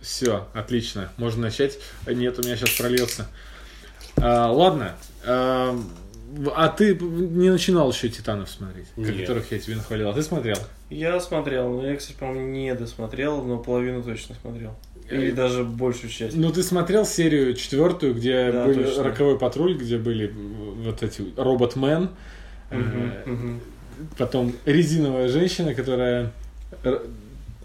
Все, отлично, можно начать. Нет, у меня сейчас прольется. А, ладно. А, а ты не начинал еще Титанов смотреть, Нет. которых я тебе нахвалил. А ты смотрел? Я смотрел, но я, кстати, по-моему, не досмотрел, но половину точно смотрел. Или даже большую часть. Ну, ты смотрел серию четвертую, где Да, были точно. роковой патруль, где были вот эти роботмен, э, мгм. потом резиновая женщина, которая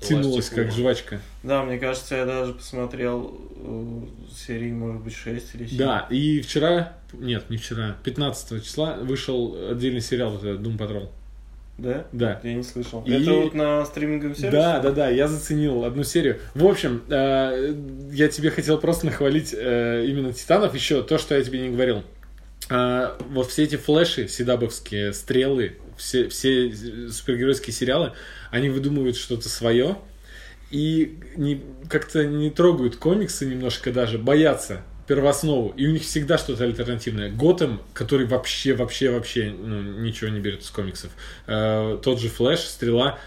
тянулась как жвачка. Да, мне кажется, я даже посмотрел э, серии, может быть, 6 или 7. Да, и вчера, нет, не вчера, 15 числа вышел отдельный сериал, вот этот Doom Patrol. Да? Да. Я не слышал. И- Это вот на стриминговом сервисе? Да, да, да, я заценил одну серию. В общем, э, я тебе хотел просто нахвалить э, именно Титанов еще то, что я тебе не говорил. Э, вот все эти флеши, седабовские стрелы, все, все супергеройские сериалы, они выдумывают что-то свое и не, как-то не трогают комиксы немножко даже, боятся первооснову, и у них всегда что-то альтернативное. Готэм, который вообще, вообще, вообще ну, ничего не берет из комиксов. Э, тот же Флэш, Стрела.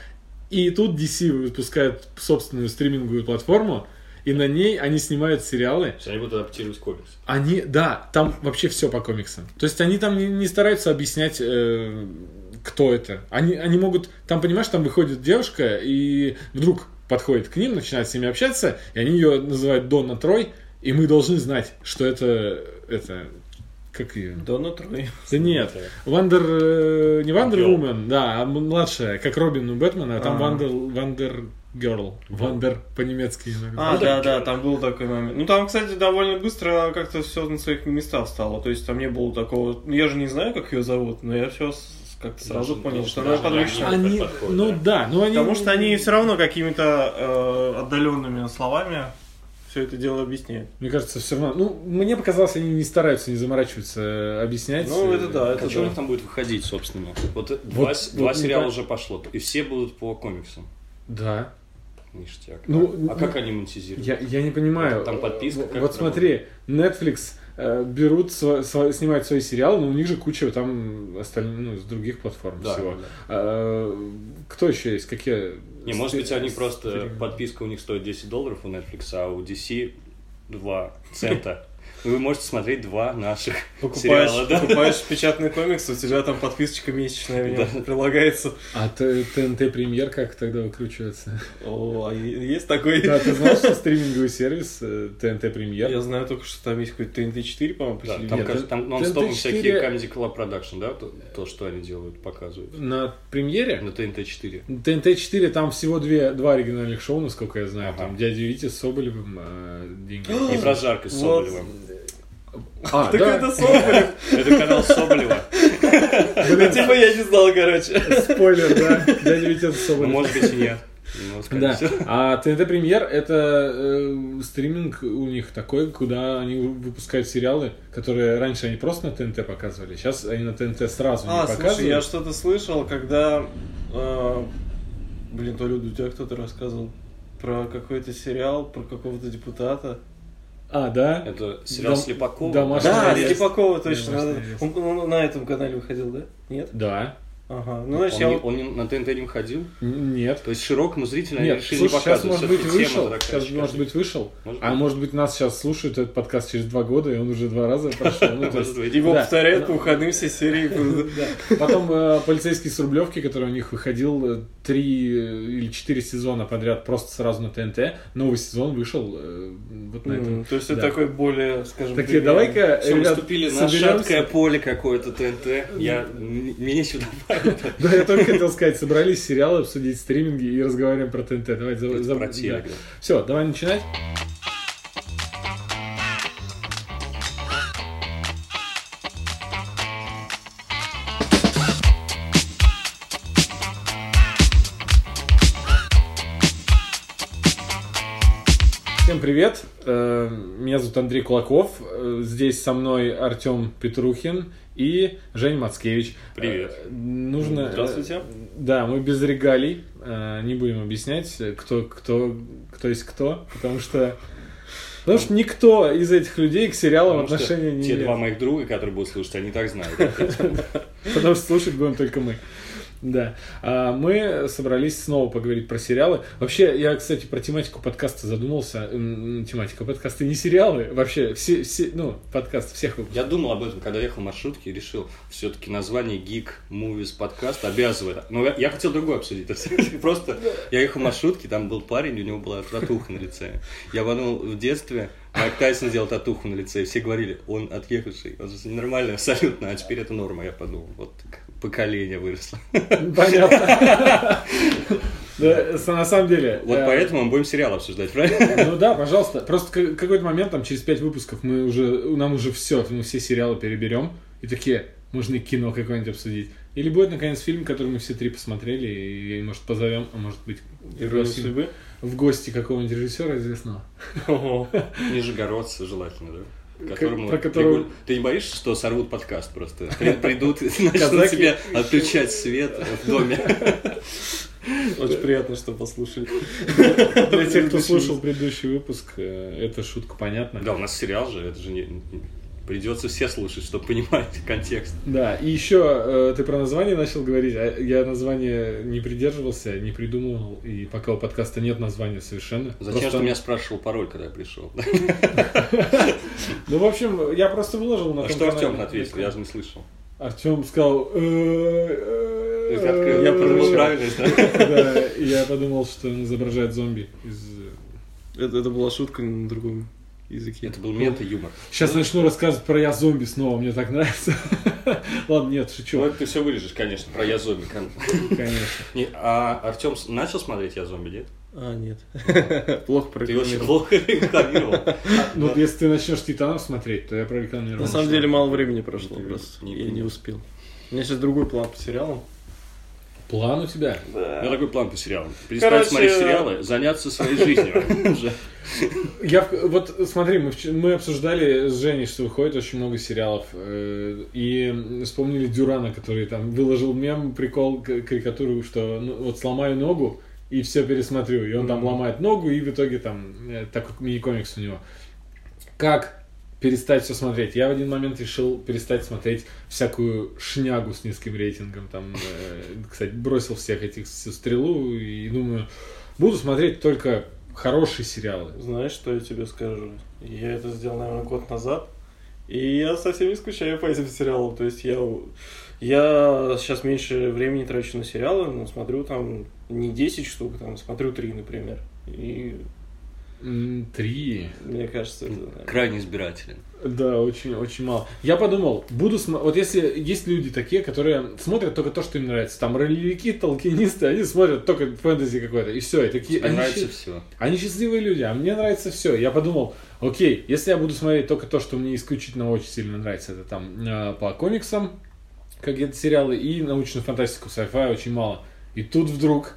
И тут DC выпускает собственную стриминговую платформу, и на ней они снимают сериалы. То есть они будут адаптировать комикс. Они, да, там вообще все по комиксам. То есть они там не, не стараются объяснять, э, кто это. Они, они могут, там, понимаешь, там выходит девушка, и вдруг подходит к ним, начинает с ними общаться, и они ее называют Донна Трой, и мы должны знать, что это, это, как ее? Дона Трой. Да нет, Wonder, э, не Wonder. Woman, да, а младшая, как Робин у Бэтмена, а там Ага. Wonder, Wonder Girl, Wonder по-немецки иногда. А, да, да, там был такой момент. Ну, там, кстати, довольно быстро как-то все на своих местах стало. То есть там не было такого... Ну, Я же не знаю, как ее зовут, но я все как-то сразу Даже- понял, даже- что она подвижная. они- ну да. да, ну они... Потому что они все равно какими-то э, отдаленными словами все это дело объясняют. Мне кажется, все равно. Ну, мне показалось, они не стараются, не заморачиваются э, объяснять. Ну, это да, А это что у них да. там будет выходить, собственно? Вот, э, два, Вот- два вот сериала не уже пошло, и все будут по комиксам. Да. Ништяк. Ну, а ну, как они монетизируют? Я, я не понимаю. Там подписка Вот, как вот смотри, Netflix э, берут, сво- сво- снимают свои сериалы, но у них же куча там остальных, ну, с других платформ Да, всего. да. А, кто еще есть? Какие? Не, может быть, они просто... Подписка у них стоит 10 долларов у Netflix, а у DC 2 цента. Вы можете смотреть два наших Покупаешь, сериала, да? покупаешь печатный комикс, у тебя там подписочка месячная в нем Да. прилагается. А ТНТ Премьер как тогда выкручивается? О, а есть такой? Да, ты знал, что стриминговый сервис э, ТНТ Премьер? Я знаю только, что там есть какой-то ТНТ-4, по-моему, по Да, там, кажется, там нон-стопом всякие 4 Comedy Club Production, да? То, то, что они делают, показывают. На Премьере? На ТНТ-4. ТНТ-4 там всего две, два оригинальных шоу, насколько я знаю. Ага. Там дядя Витя с Соболевым э, деньги. Не про жаркость с Вот. Соболевым. А, Так да, это Соболев. Это канал Соболева. Ну, типа я не знал, короче. спойлер, да. Дядя Витя с Ну, Соболевым. может быть, и нет. Ну, Да, а ТНТ Премьер это э, стриминг у них такой, куда они выпускают сериалы, которые раньше они просто на ТНТ показывали, сейчас они на ТНТ сразу А, не слушай, показывают. я что-то слышал, когда... э, Блин, то Люда, у тебя кто-то рассказывал про какой-то сериал, про какого-то депутата. А, да? Это сериал Дом- Слепакова. домашний Да, арест. Слепакова точно. Арест. Он, он на этом канале выходил, да? Нет? Да. Ага. Ну, Он, значит, я... не- вот- он не- на ТНТ не выходил? Нет. То есть широкому зрителю они Нет, решили слушай, не сейчас показывать. может быть вышел, сейчас может быть вышел, Может а быть. может быть нас сейчас слушают этот подкаст через два года, и он уже два раза прошел. Ну, есть-. Его Да. повторяют по выходным все серии. Да. Потом э, полицейский с Рублевки, который у них выходил э, три э, или четыре сезона подряд просто сразу на ТНТ. Новый сезон вышел э, вот на этом. То есть это такой более, скажем, премиальный. давай-ка, ребят, на шаткое поле какое-то ТНТ. Я, м- мне сюда Да, я только хотел сказать, собрались сериалы, обсудить стриминги и разговариваем про ТНТ. Давай, за, Это за- про да. телек, да. Все, давай начинать. Всем привет, Э, меня зовут Андрей Кулаков, Э, здесь со мной Артем Петрухин и Женя Мацкевич. Привет. Э, Нужно... э, Здравствуйте. Да, мы без регалий, э, не будем объяснять, кто, кто, кто есть кто, потому что... Потому что никто из этих людей к сериалам Потому отношения не те имеет. два моих друга, которые будут слушать, они так знают. Потому что слушать будем только мы. Да. А мы собрались снова поговорить про сериалы. Вообще, я, кстати, про тематику подкаста задумался. Тематика подкаста не сериалы. Вообще, все, все ну, подкаст всех выпусков. Я думал об этом, когда ехал в маршрутке, и решил, все-таки название Geek Movies подкаст обязывает. Но я, я хотел другое обсудить. Просто я ехал в маршрутке, там был парень, у него была татуха на лице. Я подумал, в детстве Майк Тайсон сделал татуху на лице, и все говорили, он отъехавший, он ненормальный абсолютно, а теперь это норма, я подумал. Вот поколение выросло. Понятно. Да, с- На самом деле. Вот э, поэтому мы будем сериал обсуждать, правильно? Ну да, пожалуйста. Просто какой-то момент, там, через пять выпусков, мы уже, нам уже все, мы все сериалы переберем. И такие, можно и кино какое-нибудь обсудить. Или будет, наконец, фильм, который мы все три посмотрели, и, может, позовем, а может быть, пригласим в гости какого-нибудь режиссера известного. Ого. Нижегородцы желательно, да? Которому про которого- регуль- Ты не боишься, что сорвут подкаст просто? При- Придут и начнут тебе отключать свет в доме. Очень приятно, что послушали. Для тех, кто слушал предыдущий выпуск, э, эта шутка понятна. Да, у нас сериал же, это же не... Придется все слушать, чтобы понимать контекст. Да, и еще э, ты про название начал говорить, а я название не придерживался, не придумывал, и пока у подкаста нет названия совершенно. Зачем Просто- ты меня спрашивал пароль, когда я пришел? Ну, в общем, я просто выложил на А что. Артем ответил? Я же не слышал. Артем сказал... «Э, Ты открыл. Я подумал, правильно, да? я подумал, что он изображает зомби из... Это, это была шутка на другом языке. Это был мета-юмор. Сейчас начну рассказывать про я зомби снова, мне так нравится. Ладно, нет, шучу, Ну, это ты все вырежешь, конечно, про я зомби. конечно. Не, А Артем начал смотреть я зомби, нет? А, нет. Плохо Ты очень прорекламировал. плохо рекламировал. Ну, если ты начнешь Титанов смотреть, то я прорекламирую. На самом деле мало времени прошло Ты просто. не- Я не успел. У меня сейчас другой план по сериалам. План у тебя? У меня такой план по сериалам. Перестать Короче, смотреть сериалы, заняться своей жизнью. уже. Я вот смотри, мы, мы обсуждали с Женей, что выходит очень много сериалов, э, и вспомнили Дюрана, который там выложил мем, прикол, карикатуру, что ну, вот сломаю ногу и все пересмотрю, и он там Мгм. ломает ногу, и в итоге там э, такой мини-комикс у него. Как перестать все смотреть? Я в один момент решил перестать смотреть всякую шнягу с низким рейтингом, там, э, кстати, бросил всех этих всю стрелу и думаю, буду смотреть только хорошие сериалы. Знаешь, что я тебе скажу? Я это сделал, наверное, год назад. И я совсем не скучаю по этим сериалам. То есть я, я сейчас меньше времени трачу на сериалы, но смотрю там не 10 штук, там смотрю 3, например. И Три. мне кажется, это... Крайне избирателен. Да, очень, очень мало. Я подумал, буду смотреть. Вот если есть люди такие, которые смотрят только то, что им нравится. Там ролевики, толкинисты, они смотрят только фэнтези какое-то. И все. И такие. Тебе они нравится счаст- все. Они счастливые люди, а мне нравится все. Я подумал, окей, если я буду смотреть только то, что мне исключительно очень сильно нравится, это там э, по комиксам, какие-то сериалы, и научную фантастику, sci-fi очень мало. И тут вдруг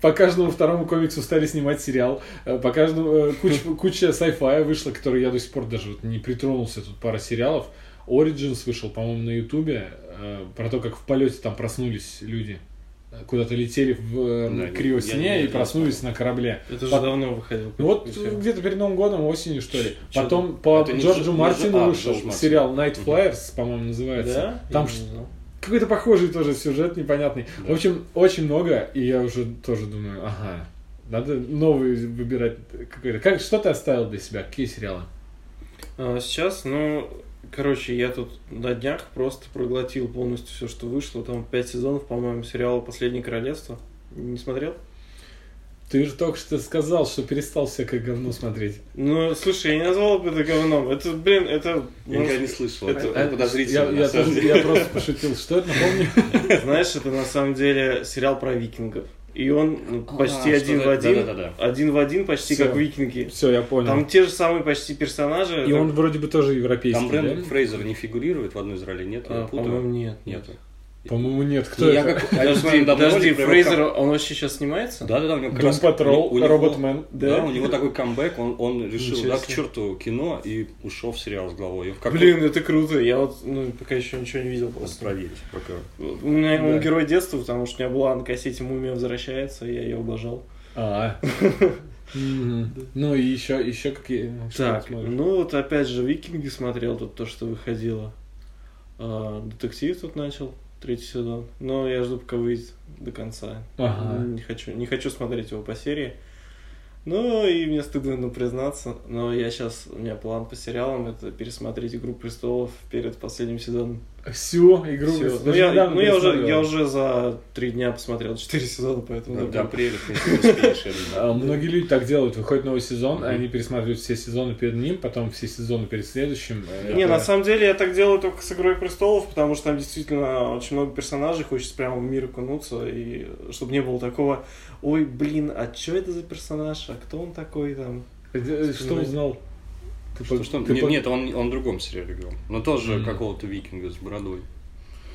по каждому второму комиксу стали снимать сериал, э, по каждому э, куч- куча sci-fi вышла, который я до сих пор даже вот не притронулся, тут пара сериалов. Origins вышел, по-моему, на Ютубе, э, про то, как в полете там проснулись люди. Куда-то летели в Да, криосне не- и не проснулись на корабле. Это же По- давно выходил. ну вот где-то перед Новым годом, осенью, что ли. Чё Потом по Это не Джорджу Джо- не Мартину а, вышел Мартин. сериал Night Flyers, по-моему, называется. Да? Там не. Какой-то похожий тоже сюжет непонятный. Да. В общем, очень много, и я уже тоже думаю, ага, надо новый выбирать какой-то. Как, что ты оставил для себя? Какие сериалы? А, сейчас, ну, короче, я тут на днях просто проглотил полностью все, что вышло. Там пять сезонов, по-моему, сериала «Последнее королевство». Не смотрел? Ты же только что сказал, что перестал всякое говно смотреть. Ну, слушай, я не назвал бы это говном. Это, блин, это... Я никогда не слышал. Это- Это подозрительно. Я, я тоже- я просто пошутил. Что это, напомни? Знаешь, это на самом деле сериал про викингов. И он ну, А, почти один что-то- в один. да-да-да-да. Один в один, почти Всё. как викинги. Все, я понял. Там те же самые почти персонажи. И он вроде бы тоже европейский, Там Брэндон да? Фрейзер не фигурирует в одной из ролей, нет? Я А, путаю? по-моему, нет. Нет. По-моему, нет. Кто я это? как- Подожди, подожди, Фрейзер, он вообще сейчас снимается? Да-да-да, у него как раз- Патрол, Роботмен. Да, Да? у него такой камбэк, он, он решил, Ничего да, к черту кино и ушел в сериал с головой. И какой- Блин, это круто. Я вот ну, пока еще ничего не видел просто. проверить. пока. У меня он Да. герой детства, потому что у меня была на кассете «Мумия возвращается», и я ее обожал. А. Ну и еще, еще какие? Так, ну вот опять же «Викинги» смотрел, тут то, что выходило. А, детектив тут начал третий сезон. Но я жду, пока выйдет до конца. Ага. Не хочу, не хочу смотреть его по серии. Ну, и мне стыдно ну, признаться, но я сейчас, у меня план по сериалам, это пересмотреть «Игру престолов» перед последним сезоном. Все, игру Всё. даже Ну, я, ну я, уже, я уже за три дня посмотрел четыре сезона, поэтому... До да, апреля. А, Многие люди так делают, выходит новый сезон, они пересматривают все сезоны перед ним, потом все сезоны перед следующим. э, Не, это- на самом деле я так делаю только с «Игрой престолов», потому что там действительно очень много персонажей, хочется прямо в мир окунуться, и чтобы не было такого, ой, блин, а что это за персонаж, а кто он такой там? Э, Что узнал? Ты Что, по- что? ты Нет, по- нет, он, он в другом сериале играл. Но тоже Мгм. какого-то викинга с бородой.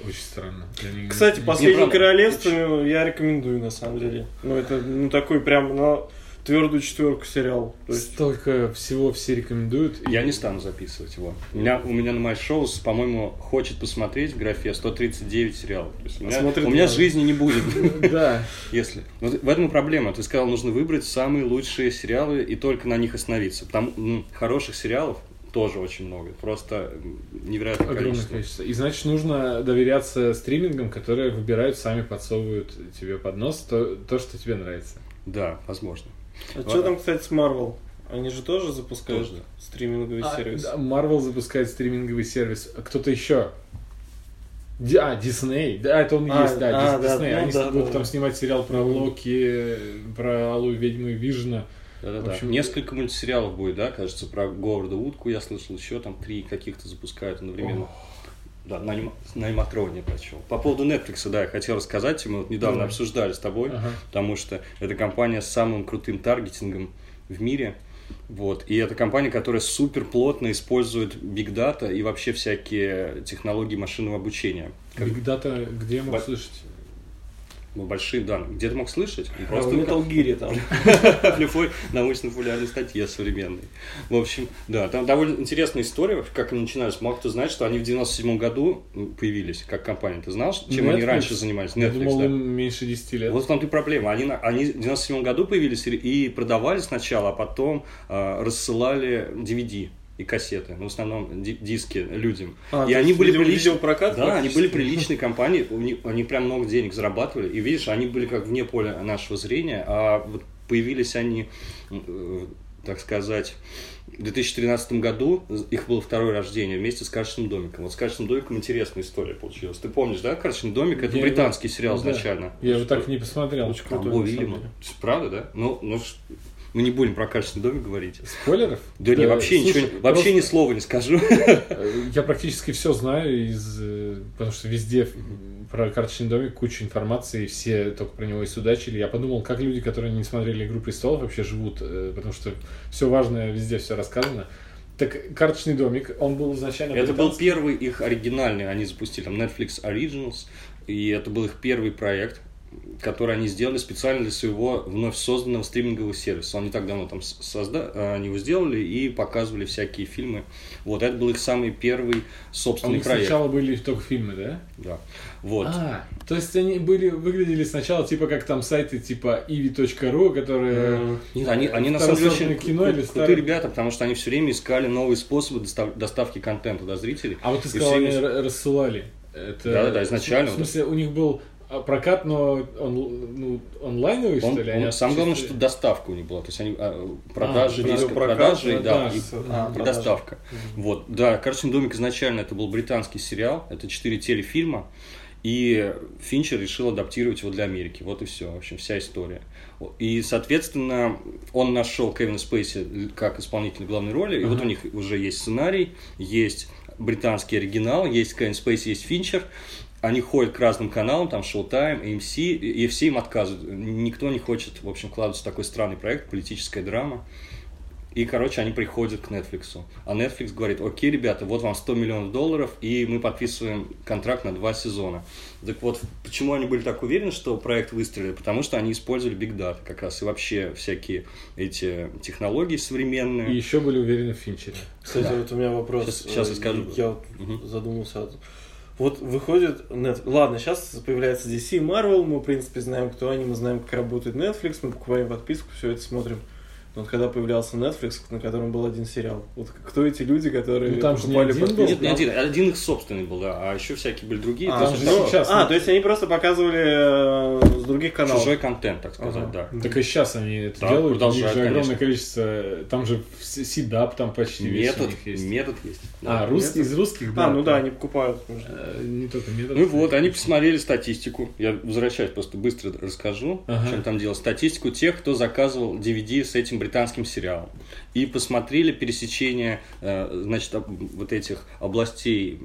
Очень странно. Не- Кстати, не- «Последнее королевство» я рекомендую, на самом деле. Ну, это ну, такой прям на твердую четверку сериал. То есть, Столько всего все рекомендуют. Я не стану записывать его. У меня, у меня на MyShows, по-моему, хочет посмотреть в графе 139 сериалов. То есть у меня, Смотрит у меня жизни не будет, Да. если. В этом и проблема. Ты сказал, нужно выбрать самые лучшие сериалы и только на них остановиться. Потому м, хороших сериалов тоже очень много. Просто невероятное Огромное количество. количество. И значит, нужно доверяться стримингам, которые выбирают, сами подсовывают тебе под нос то, то что тебе нравится. Да, возможно. А что там, кстати, с Marvel? Они же тоже запускают Тоже, да. стриминговый сервис? А, да, Marvel запускает стриминговый сервис. А Кто-то еще. Ди- а, Дисней. Да, это он А, есть, да, а, Дис- да, Дисней. ну Они да, будут да, там да. снимать сериал про Локи, про Алую ведьму и Вижна. Да-да-да. В общем, Несколько мультсериалов будет, да, кажется, про Говарда Утку я слышал, еще там три каких-то запускают одновременно. Да, на, анима- на аниматроне прочел. По поводу Netflix, да, я хотел рассказать, мы вот недавно Давай. обсуждали с тобой, Ага. потому что это компания с самым крутым таргетингом в мире. Вот. И это компания, которая супер плотно использует биг дата и вообще всякие технологии машинного обучения. Как Big Data, где я мог слышать? Ну, большие данные. Где ты мог слышать? Ну, А в Просто Metal Gear там. в любой научно-популярной статье современной. В общем, да, там довольно интересная история, как они начинались. Мало кто знает, что они в 97 году появились как компания. Ты знал, чем они Netflix? раньше занимались? Я Netflix, думал, да. меньше 10 лет. Вот в том-то и проблема. Они, они в 97 году появились и- продавали сначала, а потом а, рассылали DVD и кассеты, ну, в основном ди- диски людям. А, и они были приличные. видеопрокат Да, они были приличные компании, у них- они прям много денег зарабатывали. И видишь, они были как вне поля нашего зрения, а вот появились они, э, так сказать, в 2013 году, их было второе рождение вместе с «Карточным домиком». Вот с «Карточным домиком» интересная история получилась. Ты помнишь, да, «Карточный домик» — это Я его- британский сериал Да. изначально. Я его так не посмотрел. Очень крутой, Вильяма. Правда, да? Ну, ну, мы не будем про «Карточный домик» говорить. Спойлеров? Да, не, вообще слушай, ничего, вообще просто, ни слова не скажу. Я практически все знаю из, э, потому что везде про карточный домик куча информации, все только про него и судачили. Я подумал, как люди, которые не смотрели Игру престолов, вообще живут, э, потому что все важное везде все рассказано. Так карточный домик, он был изначально. Это был британский. первый их оригинальный, они запустили там Netflix Originals, и это был их первый проект, который они сделали специально для своего вновь созданного стримингового сервиса. Он не так давно там создали, они его сделали и показывали всякие фильмы. Вот, это был их самый первый А собственный них проект. сначала были только фильмы, да? Да. Вот. А, то есть они были, выглядели сначала типа как там сайты типа ivi.ru, которые... М. Нет, они, они на самом деле очень кино кру- или крутые старое? ребята, потому что они все время искали новые способы достав- доставки контента до зрителей. А вот ты сказал, они рассылали. Это... Да-да-да, изначально В смысле, у них был а, прокат, но он, ну, онлайновый, Он- что ли? Они он- самое главное, что доставка у них была. То есть они а, продажи, А, диска, видеопрокат, продажи, да, и, а, и доставка. Вот, да, «Карточный домик» изначально это был британский сериал, это четыре телефильма, и Финчер решил адаптировать его для Америки. Вот и все, в общем, вся история. И, соответственно, он нашел Кевина Спейси как исполнителя главной роли, и вот Ага. у них уже есть сценарий, есть британский оригинал, есть Кевин Спейси, есть Финчер, они ходят к разным каналам, там Showtime, AMC, и и все им отказывают. Никто не хочет, в общем, вкладываться в такой странный проект, политическая драма. И, короче, они приходят к Netflix. А Netflix говорит, окей, ребята, вот вам 100 миллионов долларов, и мы подписываем контракт на два сезона. Так вот, почему они были так уверены, что проект выстрелит? Потому что они использовали Big Data как раз, и вообще всякие эти технологии современные. И еще были уверены в Финчере. Кстати, Да. вот у меня вопрос. Щас- щас я скажу. Я вот Мгм. задумался. Вот выходит Net... Ладно, сейчас появляется DC, Marvel, мы, в принципе, знаем, кто они, мы знаем, как работает Netflix, мы покупаем подписку, все это смотрим. Вот когда появлялся Netflix, на котором был один сериал. Вот кто эти люди, которые Ну, там же не покупали один подписку? был. Нет, не один, один их собственный был, да, а еще всякие были другие. А, то есть же там сейчас- А, то есть они просто показывали э, с других каналов. чужой контент, так сказать, Ага. да. Так и сейчас они это Да, делают. У них продолжают, же огромное конечно. количество. Там же Сидап там почти весь у них есть. метод есть. А, да. русский из русских, да. А, ну да, они покупают. Э, Не только метод. Ну вот, они посмотрели статистику. Я возвращаюсь, просто быстро расскажу, Ага. в чем там дело. Статистику тех, кто заказывал DVD с этим британским сериалом. И посмотрели пересечение, э, значит, вот этих областей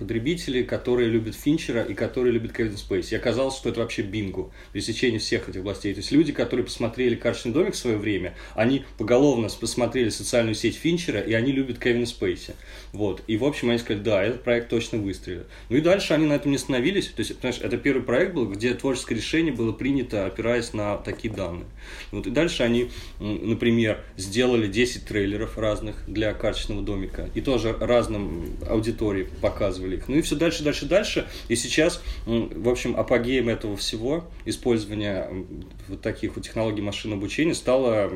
потребителей, которые любят Финчера и которые любят Кевин Спейси. И оказалось, что это вообще бинго, пересечение всех этих областей. То есть люди, которые посмотрели «Карточный домик» в свое время, они поголовно посмотрели социальную сеть Финчера, и они любят Кевина Спейси. Вот. И, в общем, они сказали, да, этот проект точно выстрелит. Ну и дальше они на этом не остановились. То есть, понимаешь, это первый проект был, где творческое решение было принято, опираясь на такие данные. Вот. И дальше они, например, сделали 10 трейлеров разных для карточного домика. И тоже разным аудитории показывали их. Ну и все дальше, дальше, дальше. И сейчас, в общем, апогеем этого всего, использования вот таких вот технологий машинного обучения, стала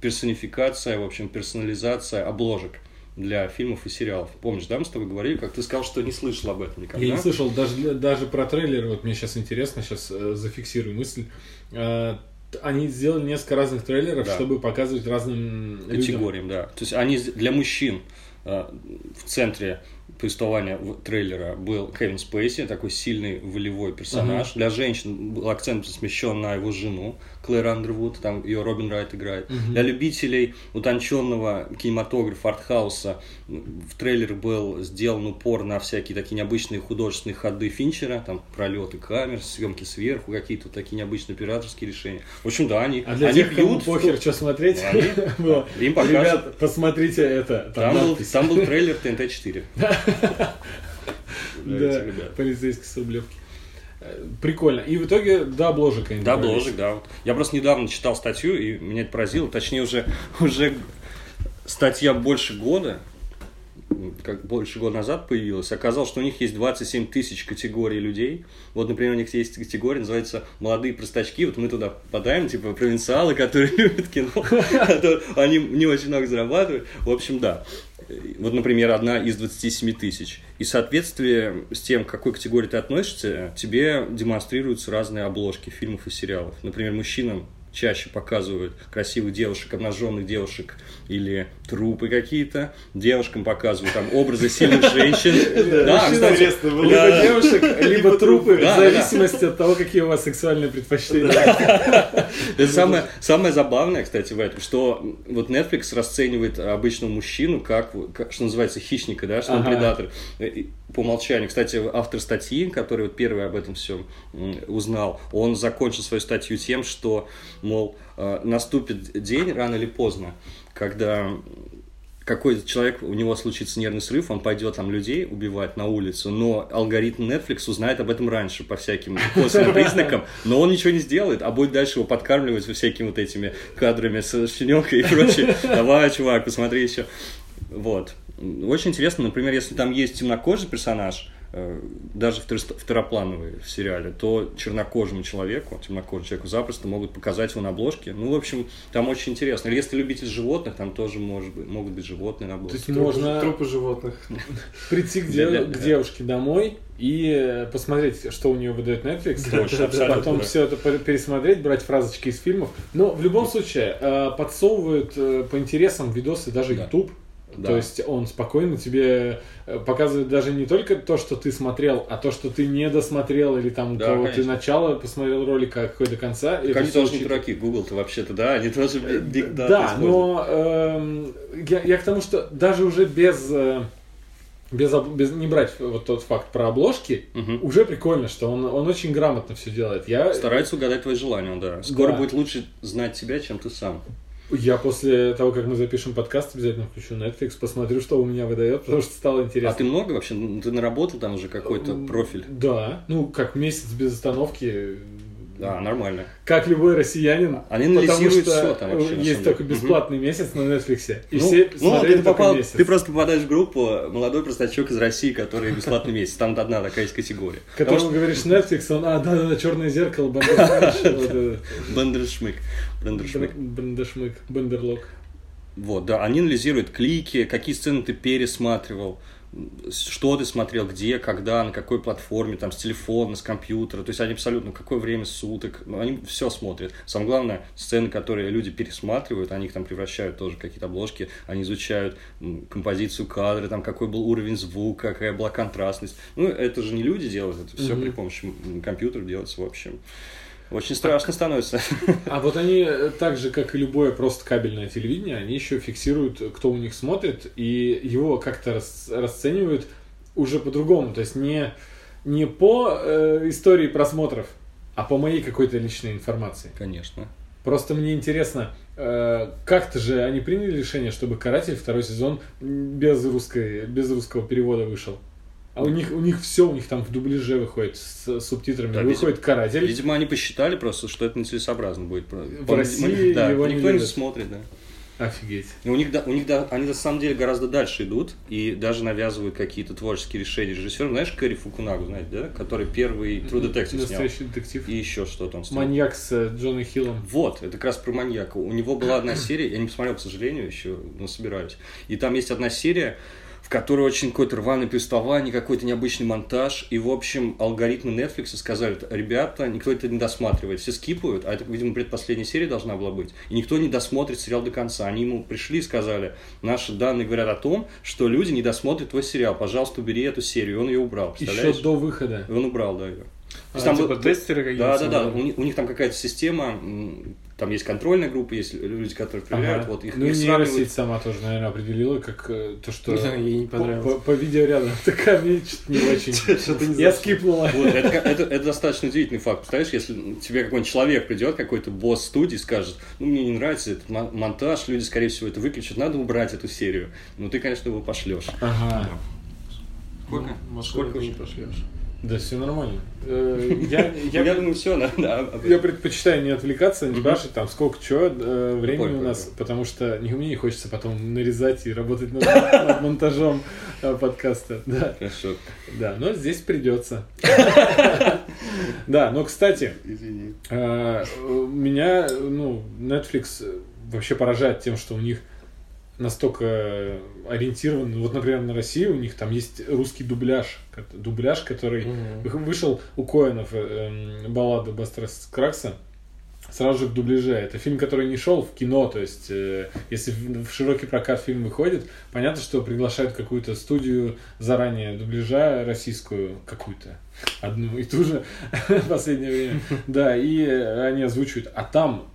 персонификация, в общем, персонализация обложек для фильмов и сериалов. Помнишь, да, мы с тобой говорили, как ты сказал, что не слышал об этом никогда? Я не слышал даже, даже про трейлеры, вот мне сейчас интересно, сейчас э, зафиксирую мысль. Э, они сделали несколько разных трейлеров, Да. чтобы показывать разным людям. категориям, да. То есть они для мужчин э, в центре повествования в- трейлера был Кевин Спейси, такой сильный волевой персонаж. Для женщин был акцент смещен на его жену, Клэр Андервуд, там ее Робин Райт играет. Для любителей утонченного кинематографа, артхауса, в трейлер был сделан упор на всякие такие необычные художественные ходы Финчера, там пролеты камер, съемки сверху, какие-то такие необычные операторские решения. В общем, да, они, А для они тех, бьют похер, что смотреть, Они- было, им покажут. ребят, посмотрите это. Там, Там был, там был трейлер ТНТ-4. Да, полицейский с Рублевки. Прикольно. И в итоге до обложек они Да, добрались. бложек, да. Вот. Я просто недавно читал статью, и меня это поразило. Точнее, уже, уже статья больше года, как больше года назад появилась. Оказалось, что у них есть 27 тысяч категорий людей. Вот, например, у них есть категория, называется «Молодые простачки». Вот мы туда попадаем, типа провинциалы, которые любят кино. Они не очень много зарабатывают. В общем, да. Вот, например, одна из 27 тысяч. И в соответствии с тем, к какой категории ты относишься, тебе демонстрируются разные обложки фильмов и сериалов. Например, мужчинам чаще показывают красивых девушек, обнаженных девушек или трупы какие-то. Девушкам показывают там образы сильных женщин. Да, интересно было. Либо девушек, либо трупы, в зависимости от того, какие у вас сексуальные предпочтения. Самое, забавное, кстати, в этом, что вот Netflix расценивает обычного мужчину как, что называется, хищника, да, что он предатор. По умолчанию. Кстати, автор статьи, который вот первый об этом все узнал, он закончил свою статью тем, что, мол, э, наступит день рано или поздно, когда какой-то человек, у него случится нервный срыв, он пойдет там людей убивать на улицу, но алгоритм Netflix узнает об этом раньше по всяким косвенным признакам, но он ничего не сделает, а будет дальше его подкармливать всякими вот этими кадрами с щененкой и прочее. Давай, чувак, посмотри еще. Вот. Очень интересно, например, если там есть темнокожий персонаж, э, даже второ- второплановый в сериале, то чернокожему человеку, темнокожему человеку запросто могут показать его на обложке. Ну, в общем, там очень интересно. Или если любитель животных, там тоже может быть, могут быть животные на То обложке. есть Трупы- можно Трупы животных. прийти к, Для- де- для- к девушке домой и э, посмотреть, что у нее выдает Netflix. Точно, Потом все это пер- пересмотреть, брать фразочки из фильмов. Но в любом случае э, подсовывают по интересам видосы даже Да. YouTube. Да. То есть он спокойно тебе э, показывает даже не только то, что ты смотрел, а то, что ты не досмотрел, или там Да, кого ты начало посмотрел ролика, а какой до конца. и они всё тоже не учитывает. дураки, Google-то вообще-то, да, они тоже big data Да, используют. но эм, я, я к тому, что даже уже без, э, без, без не брать вот тот факт про обложки, Мгм. уже прикольно, что он, он очень грамотно все делает. Я, Старается угадать твои желания, да. Скоро Да. будет лучше знать тебя, чем ты сам. Я после того, как мы запишем подкаст, обязательно включу Netflix, посмотрю, что у меня выдает, потому что стало интересно. А ты много вообще? Ну, Ты наработал там уже какой-то профиль? Да, ну как месяц без остановки. Да, нормально. Как любой россиянин. Они потому анализируют что всё там вообще, есть только бесплатный месяц на Netflix. И Ну, все ну, ты, попал, месяц. ты просто попадаешь в группу молодой простачок из России, который бесплатный месяц. Там одна такая есть категория. Потому Которому говоришь Netflix, он, а, да-да-да, черное зеркало, Бандершмык, что. Бендершмык. Бандершмык, Бандерлок. Вот, да, они анализируют клики, какие сцены ты пересматривал, что ты смотрел, где, когда, на какой платформе, там, с телефона, с компьютера, то есть они абсолютно, какое время суток, ну, они все смотрят. Самое главное, сцены, которые люди пересматривают, они их там превращают тоже в какие-то обложки, они изучают композицию кадра, там, какой был уровень звука, какая была контрастность. Ну, это же не люди делают, это все Мгм. при помощи компьютера делается, в общем. Очень страшно становится. А вот они, э, так же, как и любое просто кабельное телевидение, они еще фиксируют, кто у них смотрит, и его как-то рас- расценивают уже по-другому. То есть не, не по э, истории просмотров, а по моей какой-то личной информации. Конечно. Просто мне интересно, э, как-то же они приняли решение, чтобы «Каратель» второй сезон без, русской, без русского перевода вышел. А у них, у них все, у них там в дубляже выходит с субтитрами. Да, выходит «Каратель». Видимо, они посчитали просто, что это нецелесообразно будет. В России да, его не никто не любят. смотрит, да. Офигеть. И у них, да, у них да, они на самом деле гораздо дальше идут и даже навязывают какие-то творческие решения режиссера. Знаешь, Кэрри Фукунагу, знаете, да? Который первый True Detective снял. Настоящий детектив. И еще что-то он снял. Маньяк с э, Джоном Хиллом. Вот, это как раз про маньяка. У него была одна серия, я не посмотрел, к сожалению, еще, но собираюсь. И там есть одна серия, в которой очень какое-то рваное повествование, какой-то необычный монтаж. И, в общем, алгоритмы Netflix сказали, ребята, никто это не досматривает. Все скипают, а это, видимо, предпоследняя серия должна была быть. И никто не досмотрит сериал до конца. Они ему пришли и сказали, наши данные говорят о том, что люди не досмотрят твой сериал. Пожалуйста, убери эту серию. И он ее убрал, Еще до выхода. И он убрал, да, ее. А, типа тестеры какие-то Да, да, да. У них, у них там какая-то система, там есть контрольная группа, есть люди, которые проверяют, Ага. вот их, ну и их сравнивают. нейросеть сама тоже, наверное, определила, как э, то, что Да, ей не по, понравилось. по- по видеоряду такая мне что-то не очень. Я скипнула. Это, достаточно удивительный факт. Представляешь, если тебе какой-нибудь человек придет, какой-то босс студии, скажет, ну, мне не нравится этот мон- монтаж, люди, скорее всего, это выключат, надо убрать эту серию. Ну, ты, конечно, его пошлешь. Ага. Сколько? Ну, Сколько не пошлешь. Да, все нормально. Э, Я, Я, я, думаю, все, надо. да, я предпочитаю не отвлекаться, не башить там сколько чего времени Понял, у нас, потому что не, мне не хочется потом нарезать и работать над, над монтажом э, подкаста. Да, Хорошо. да, но здесь придется. Да, но, кстати, Извини. Э, Меня, ну, Netflix э, вообще поражает тем, что у них настолько ориентирован, вот, например, на Россию, у них там есть русский дубляж, дубляж, который вы- вышел у Коэнов, э, эм, баллада Бастера Кракса, сразу же в дубляже. Это фильм, который не шел в кино, то есть, э, если в, в широкий прокат фильм выходит, понятно, что приглашают какую-то студию заранее дубляжа российскую какую-то, одну и ту же в последнее время. Да, и они озвучивают. А там,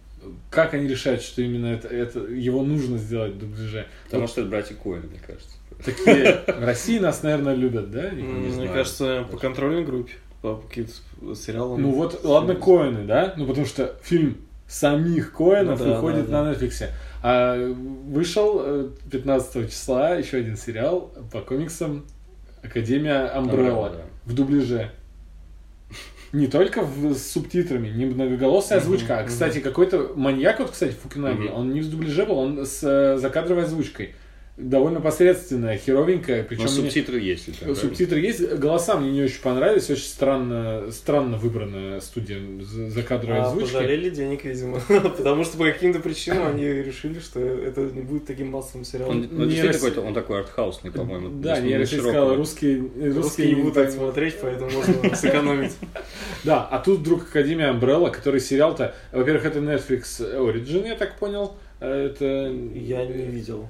как они решают, что именно это, это его нужно сделать в дубляже? Потому что это братья Коэн, мне кажется. Такие в России нас, наверное, любят, да? М, Мне знаю. кажется, по контрольной группе, по каким-то сериалам. Ну вот, ладно, Коэны, да? Ну потому что фильм самих Коэнов Ну да, выходит да, на Netflix. А вышел э, 15 числа еще один сериал по комиксам Академия Umbrella Umbrella, да. в дубляже. Не только в- с субтитрами, не многоголосая озвучка, а, мгм. кстати, какой-то маньяк, вот, кстати, Фукунаги, Мгм. он не в дубляже был, он с э, закадровой озвучкой. Довольно посредственная, херовенькая, причем Но мне- субтитры есть. это правильно? Субтитры есть, голоса мне не очень понравились, очень странно, странно выбранная студия за- закадровой А, озвучки. пожалели денег, видимо. Потому что по каким-то причинам они решили, что это не будет таким массовым Он, сериалом. ну, Не Россия- какой-то, он такой артхаусный, по-моему. Да, не сказала, русские, Русские русские не будут так смотреть, поэтому можно сэкономить. Да, а тут вдруг Академия Umbrella, который сериал-то, во-первых, это Netflix Origin, я так понял, А это... Я не видел.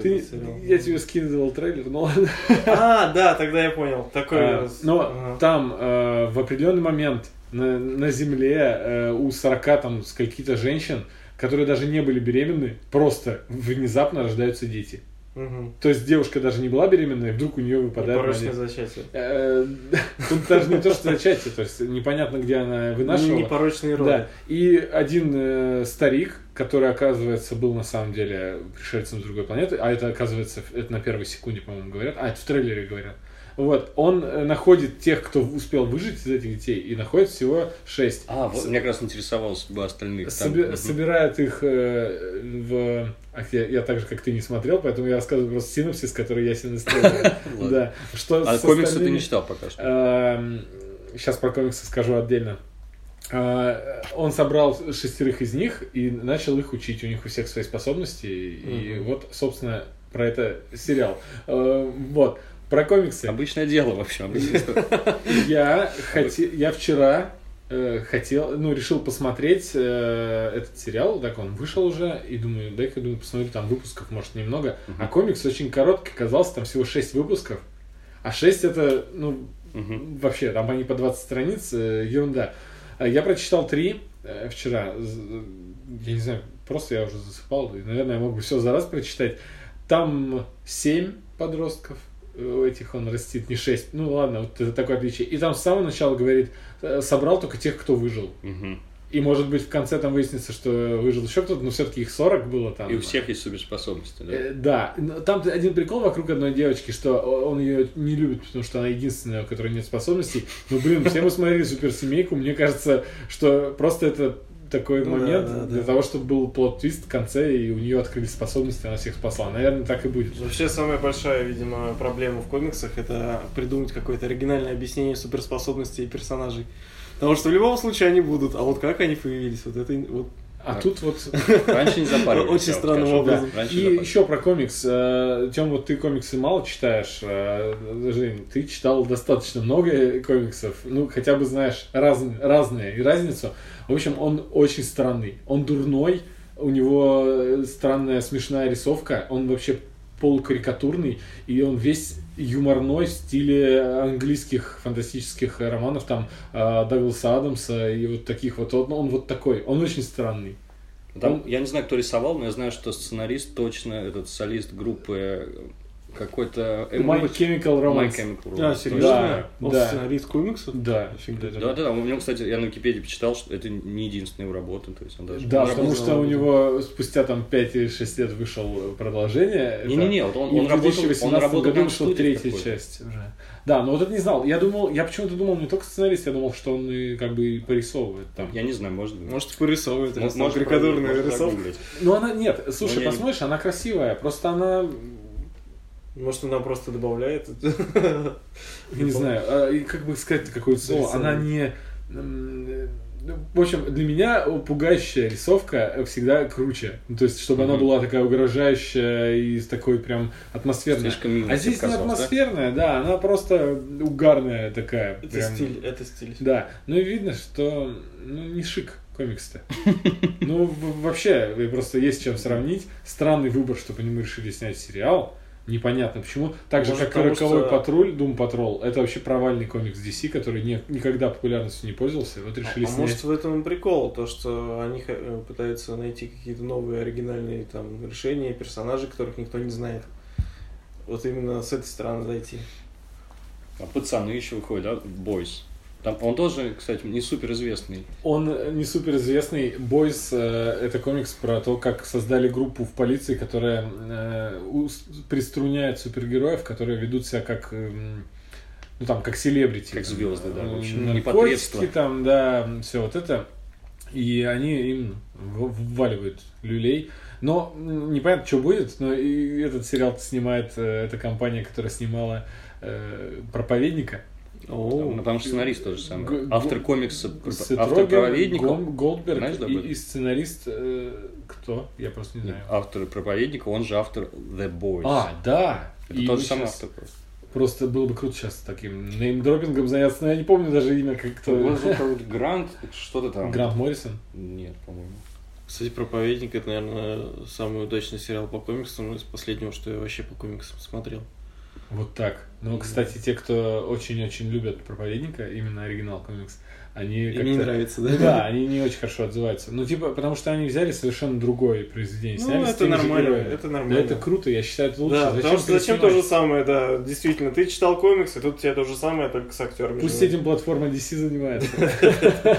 Ты, я тебе скидывал трейлер, ладно. А, да, тогда я понял. Такой. А. Но Ага. там э, в определенный момент на, на Земле э, у 40 там скольки-то женщин, которые даже не были беременны, просто внезапно рождаются дети. Мгм. То есть девушка даже не была беременная, и вдруг у нее выпадает Непорочное зачатие. Э, Тут даже не то, что зачатие, то есть непонятно, где она вынашивала. Непорочные роды. Да, и один э, старик, который, оказывается, был на самом деле пришельцем с другой планеты, а это, оказывается, это на первой секунде, по-моему, говорят, а это в трейлере говорят, Вот, он э, находит тех, кто успел выжить из этих детей, и находит всего шесть. А, вот, меня как раз интересовала судьба остальных. Там, Соби- мгм. Собирает их э, в... Ах, я, я так же, как ты, не смотрел, поэтому я рассказываю просто синопсис, который я. Ладно. Да. А с комиксы ты не читал пока что. Сейчас про комиксы скажу отдельно. А, Он собрал шестерых из них и начал их учить. У них у всех свои способности. И вот, собственно, про это сериал. А, Вот. Про комиксы. Обычное дело, в общем. обычная история. Я, хоте... я вчера э, хотел, ну, решил посмотреть э, этот сериал, так он вышел уже, и думаю, дай-ка, думаю, посмотрю, там выпусков, может, немного. А комикс очень короткий, казался, там всего 6 выпусков. А 6 это, ну, Мгм. вообще, там они по 20 страниц, э, ерунда. А Я прочитал 3 вчера, З- я не знаю, просто я уже засыпал, и, наверное, я мог бы все за раз прочитать. Там 7 подростков, э, у этих он растит, не 6. Ну ладно, вот это такое отличие. И там с самого начала говорит, э, собрал только тех, кто выжил. Мгм. И может быть в конце там выяснится, что выжил еще кто-то, но все-таки их 40 было там. И у всех есть суперспособности, да? Э, Да, Но там один прикол вокруг одной девочки, что он ее не любит, потому что она единственная, у которой нет способностей. Ну, блин, все мы смотрели суперсемейку, мне кажется, что просто это такой Ну да, момент да, для да. того, чтобы был плод-твист в конце, и у нее открылись способности, она всех спасла. Наверное, так и будет. Вообще самая большая, видимо, проблема в комиксах это придумать какое-то оригинальное объяснение суперспособностей персонажей. Потому что в любом случае они будут, а вот как они появились, вот это вот А Так. тут вот Раньше не запаривались. Очень странным образом. Да. И еще про комикс. Тем, вот ты комиксы мало читаешь. э, Жень, ты читал достаточно много комиксов. Ну, хотя бы знаешь раз, разные и разницу. В общем, он очень странный. Он дурной. У него э, странная смешная рисовка. Он вообще полукарикатурный. И он весь юморной стиле английских фантастических романов. Там э, Дагласа Адамса и вот таких вот. Он, он вот такой. Он очень странный. Там, я не знаю, кто рисовал, но я знаю, что сценарист точно, этот солист группы какой-то... My My Chemical Romance. Chemical А, Romance, серьезно? Да, Он да. сценарист комиксов? Да. Офигеть. Да, да, да. У него, кстати, я на Википедии почитал, что это не единственная его работа, то есть он даже... Да, потому что у него спустя там 5 или 6 лет вышел продолжение. Не-не-не, вот он- он в работал- 2018 он работал году там в вышла студии третья часть уже. Да, но вот это не знал. Я думал, я почему-то думал не только сценарист, я думал, что он и как бы и порисовывает там. Я не знаю, может быть. Может, порисовывает, Мо- раз там можно карикатурная рисовка. Ну она нет, слушай, Ну, не- посмотришь, она красивая, просто она Может, она просто добавляет. не знаю, а, и как бы сказать какое-то слово, она не э, в общем, для меня пугающая рисовка всегда круче. Ну, То есть, чтобы она Мгм. была такая угрожающая и такой прям атмосферная. Слишком мило А здесь не казалось, да? атмосферная, да? она просто угарная такая. Это прям. стиль, это стиль. Да, ну и видно, что ну, не шик комикс-то. Ну, вообще, просто есть с чем сравнить. Странный выбор, что по нему решили снять сериал. Непонятно почему. Так же, как и Роковой что- патруль, Doom Patrol, это вообще провальный комикс DC, который не- никогда популярностью не пользовался. Вот решили А снять. может в этом прикол, то что они э, пытаются найти какие-то новые оригинальные там решения, персонажей, которых никто не знает. Вот именно с этой стороны зайти. А пацаны еще выходят, да? Бойс. Там, он тоже, кстати, не супер известный. Он э, не супер известный. Бойс э, это комикс про то, как создали группу в полиции, которая э, ус- приструняет супергероев, которые ведут себя как эм, ну там как селебрити. Как звезды, да, в Э, общем, наркотики непотребство. там, да, все вот это. И они им вваливают люлей. Но непонятно, что будет, но и этот сериал снимает э, эта компания, которая снимала э, проповедника. Ну, Потому что сценарист тот же самый. Г- Автор комикса, автор проповедника. Гол- Голдберг Знаешь, да, и, и сценарист э, кто? Я просто не знаю. Автор проповедника, он же автор The Boys. А, да. Это И тот же самый автор просто. Просто было бы круто сейчас таким неймдропингом заняться, но я не помню даже имя, как кто. Его зовут какой-то Грант, что-то там. Грант Моррисон. Нет, по-моему. Кстати, «Проповедник» — это, наверное, самый удачный сериал по комиксам из последнего, что я вообще по комиксам смотрел. Вот так. Ну, кстати, те, кто очень-очень любят проповедника, именно оригинал комикс, они И мне не нравится, да? Да, они не очень хорошо отзываются. Ну, типа, потому что они взяли совершенно другое произведение. Ну, сняли с это нормально, это Да, нормально. это круто, я считаю, это лучше. Да, потому что зачем то же самое, да, действительно. Ты читал комиксы, тут тебе то же самое, только с актерами. Пусть этим платформа DC занимается.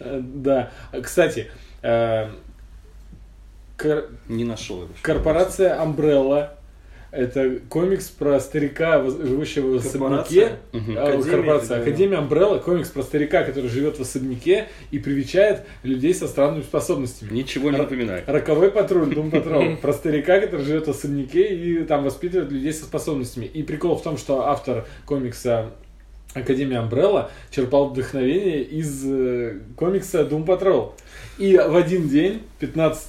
Да. Кстати, э, кор- Не нашел корпорация Umbrella Это комикс про старика, живущего в особняке. А, Академия, корпорация. да. Академия Umbrella, комикс про старика, который живет в особняке и привечает людей со странными способностями. Ничего не напоминает. Роковой патруль, Дум Патрол. Про старика, который живет в особняке и там воспитывает людей со способностями. И прикол в том, что автор комикса Академия Umbrella черпал вдохновение из э, комикса Doom Patrol. И в один день, 15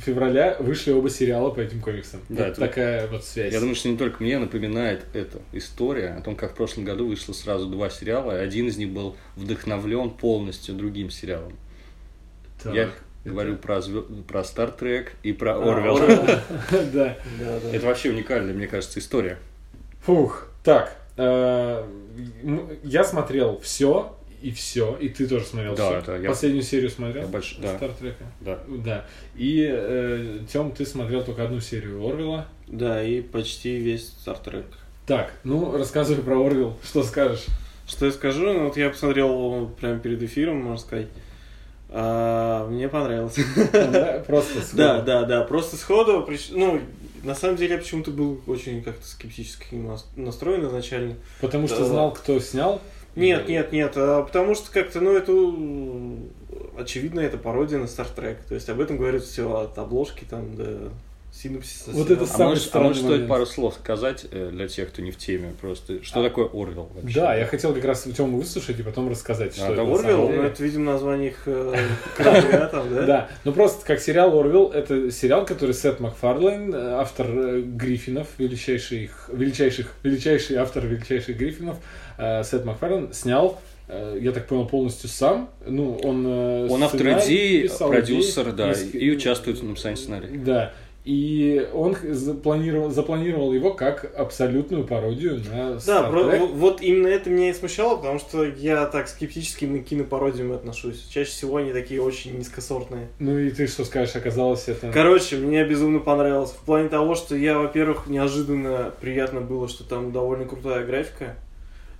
февраля, вышли оба сериала по этим комиксам. Да, вот это- такая вот связь. Я думаю, что не только мне напоминает эта история о том, как в прошлом году вышло сразу два сериала, и один из них был вдохновлен полностью другим сериалом. Так, Я это- говорю про, про Star Trek и про А, Орвел. Да. Да, да. Это вообще уникальная, мне кажется, история. Фух, так. М, Я смотрел все и все, и ты тоже смотрел Да, все. это я- Последнюю серию смотрел. Я больш- да. Стартрека. Да. Да. И э, Тем, ты смотрел только одну серию Орвела. Да, и почти весь Star Trek. Так, ну рассказывай про Орвел, что скажешь? Что я скажу? Ну, вот я посмотрел прямо перед эфиром, можно сказать. А, мне понравилось. Да, Просто сходу. Да, да, да. Просто сходу. Ну, на самом деле я почему-то был очень как-то скептически настроен изначально. Потому что Да. знал, кто снял. Нет, нет, нет, а потому что как-то, ну, это очевидно, это пародия на Star Trek. То есть об этом говорят все от обложки там до синопсиса. Вот это А Самый а может стоит пару слов сказать э, для тех, кто не в теме, просто что А. такое Орвел вообще? Да, я хотел как раз Тему выслушать и потом рассказать, что А, это на самом Орвел, деле. ну, это, видимо, название их э, корабля там, да? Да, ну просто как сериал Орвилл, это сериал, который Сет Макфарлейн, э, автор Гриффинов, величайший, их- величайших, величайший автор величайших Гриффинов, Сет Макфарлейн снял, я так понял, полностью сам. Ну, он Он автор идеи, продюсер, идеи, да, и- и участвует в написании сценария. Да. И он запланировал, запланировал его как абсолютную пародию на Да, про- вот, именно это меня и смущало, потому что я так скептически на кинопародиям отношусь. Чаще всего они такие очень низкосортные. Ну и ты что скажешь, оказалось это... Короче, мне безумно понравилось. В плане того, что я, во-первых, неожиданно приятно было, что там довольно крутая графика.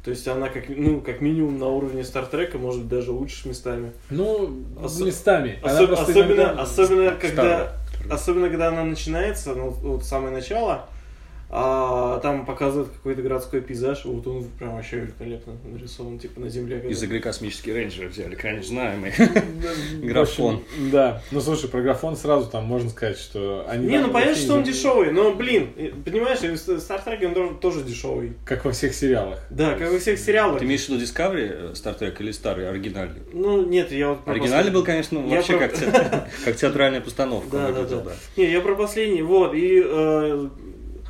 То есть она как, ну, как минимум на уровне Стартрека, может быть, даже лучше местами. Ну, Осо- местами. Осо- особенно, иногда- особенно, когда, Старая. Особенно когда она начинается, ну, вот самое начало, а там показывают какой-то городской пейзаж, вот он прям вообще великолепно нарисован, типа на земле. Из игры «Космический рейнджер» взяли, конечно, знаемый. Графон. Да. Ну слушай, про графон сразу там можно сказать, что они. Не, ну понятно, что он дешевый, но, блин, понимаешь, Star Trek он тоже- дешевый. Как во всех сериалах. Да, как во всех сериалах. Ты имеешь в виду Discovery э, Star Trek или старый, оригинальный? Ну, нет, я вот... Оригинальный был, конечно, Я вообще как те- как театральная постановка. Да, да, да. Не, я про последний, вот, и...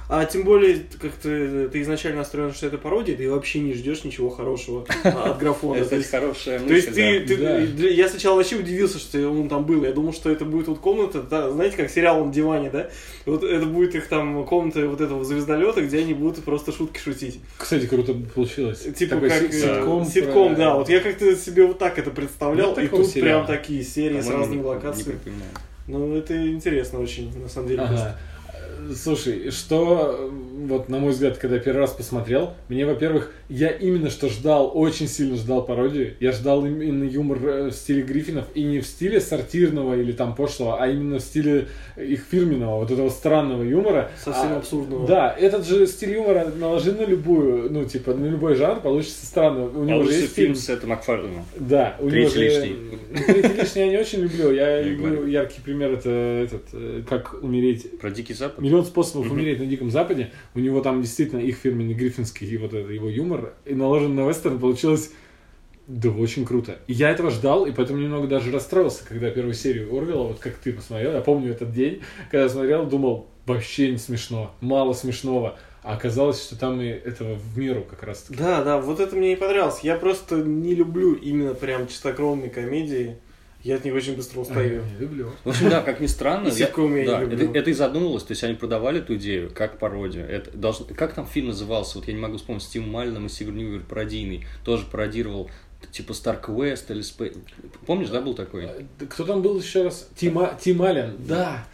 а тем более, как ты, ты изначально настроен, что это пародия, ты вообще не ждешь ничего хорошего от графона. Это То есть- хорошая То есть мысль, ты, я сначала вообще удивился, что он там был. Я думал, что это будет вот комната, знаете, как сериал на диване, да? Вот это будет их там комната вот этого звездолета, где они будут просто шутки шутить. Кстати, круто получилось. Типа как э, ситком. ситком, да. Вот я как-то себе вот так это представлял, Нет и тут прям такие серии с разными локациями. Ну, это интересно очень, на самом деле. Ага. Слушай, что, вот на мой взгляд, когда я первый раз посмотрел, мне, во-первых, я именно что ждал, очень сильно ждал пародию. Я ждал именно юмор э, в стиле Гриффинов, и не в стиле сортирного или там пошлого, а именно в стиле их фирменного, вот этого странного юмора. Совсем А, абсурдного. Да, этот же стиль юмора наложи на любую, ну, типа, на любой жанр, получится странно. У него же есть фильм с Сетом Макфарлином. Да, у Третий него лишний. Третий лишний я не очень люблю. Я люблю яркий пример это этот, э, как умереть Про Дикий Запад? Миллион способов умереть на Диком Западе. У него там действительно их фирменный гриффинский и вот это его юмор. И наложен на вестерн получилось да, очень круто. И я этого ждал, и поэтому немного даже расстроился, когда первую серию Орвела, вот как ты посмотрел, я помню этот день, когда смотрел, думал, вообще не смешно, мало смешного. А оказалось, что там и этого в меру как раз таки. Да, да, вот это мне и понравилось. Я просто не люблю именно прям чистокровные комедии. Я от них очень быстро устаю. Не люблю. В общем, да, как ни странно, я не да, люблю. это, это и задумывалось, то есть они продавали эту идею как пародию. Это должно, как там фильм назывался, вот я не могу вспомнить, с Тим Мальном и Сигурни Уивер пародийный, тоже пародировал типа Старк Уэст или Спей... Помнишь, да, был такой? Э, Кто там был еще раз? Тима, Тим Аллен, да.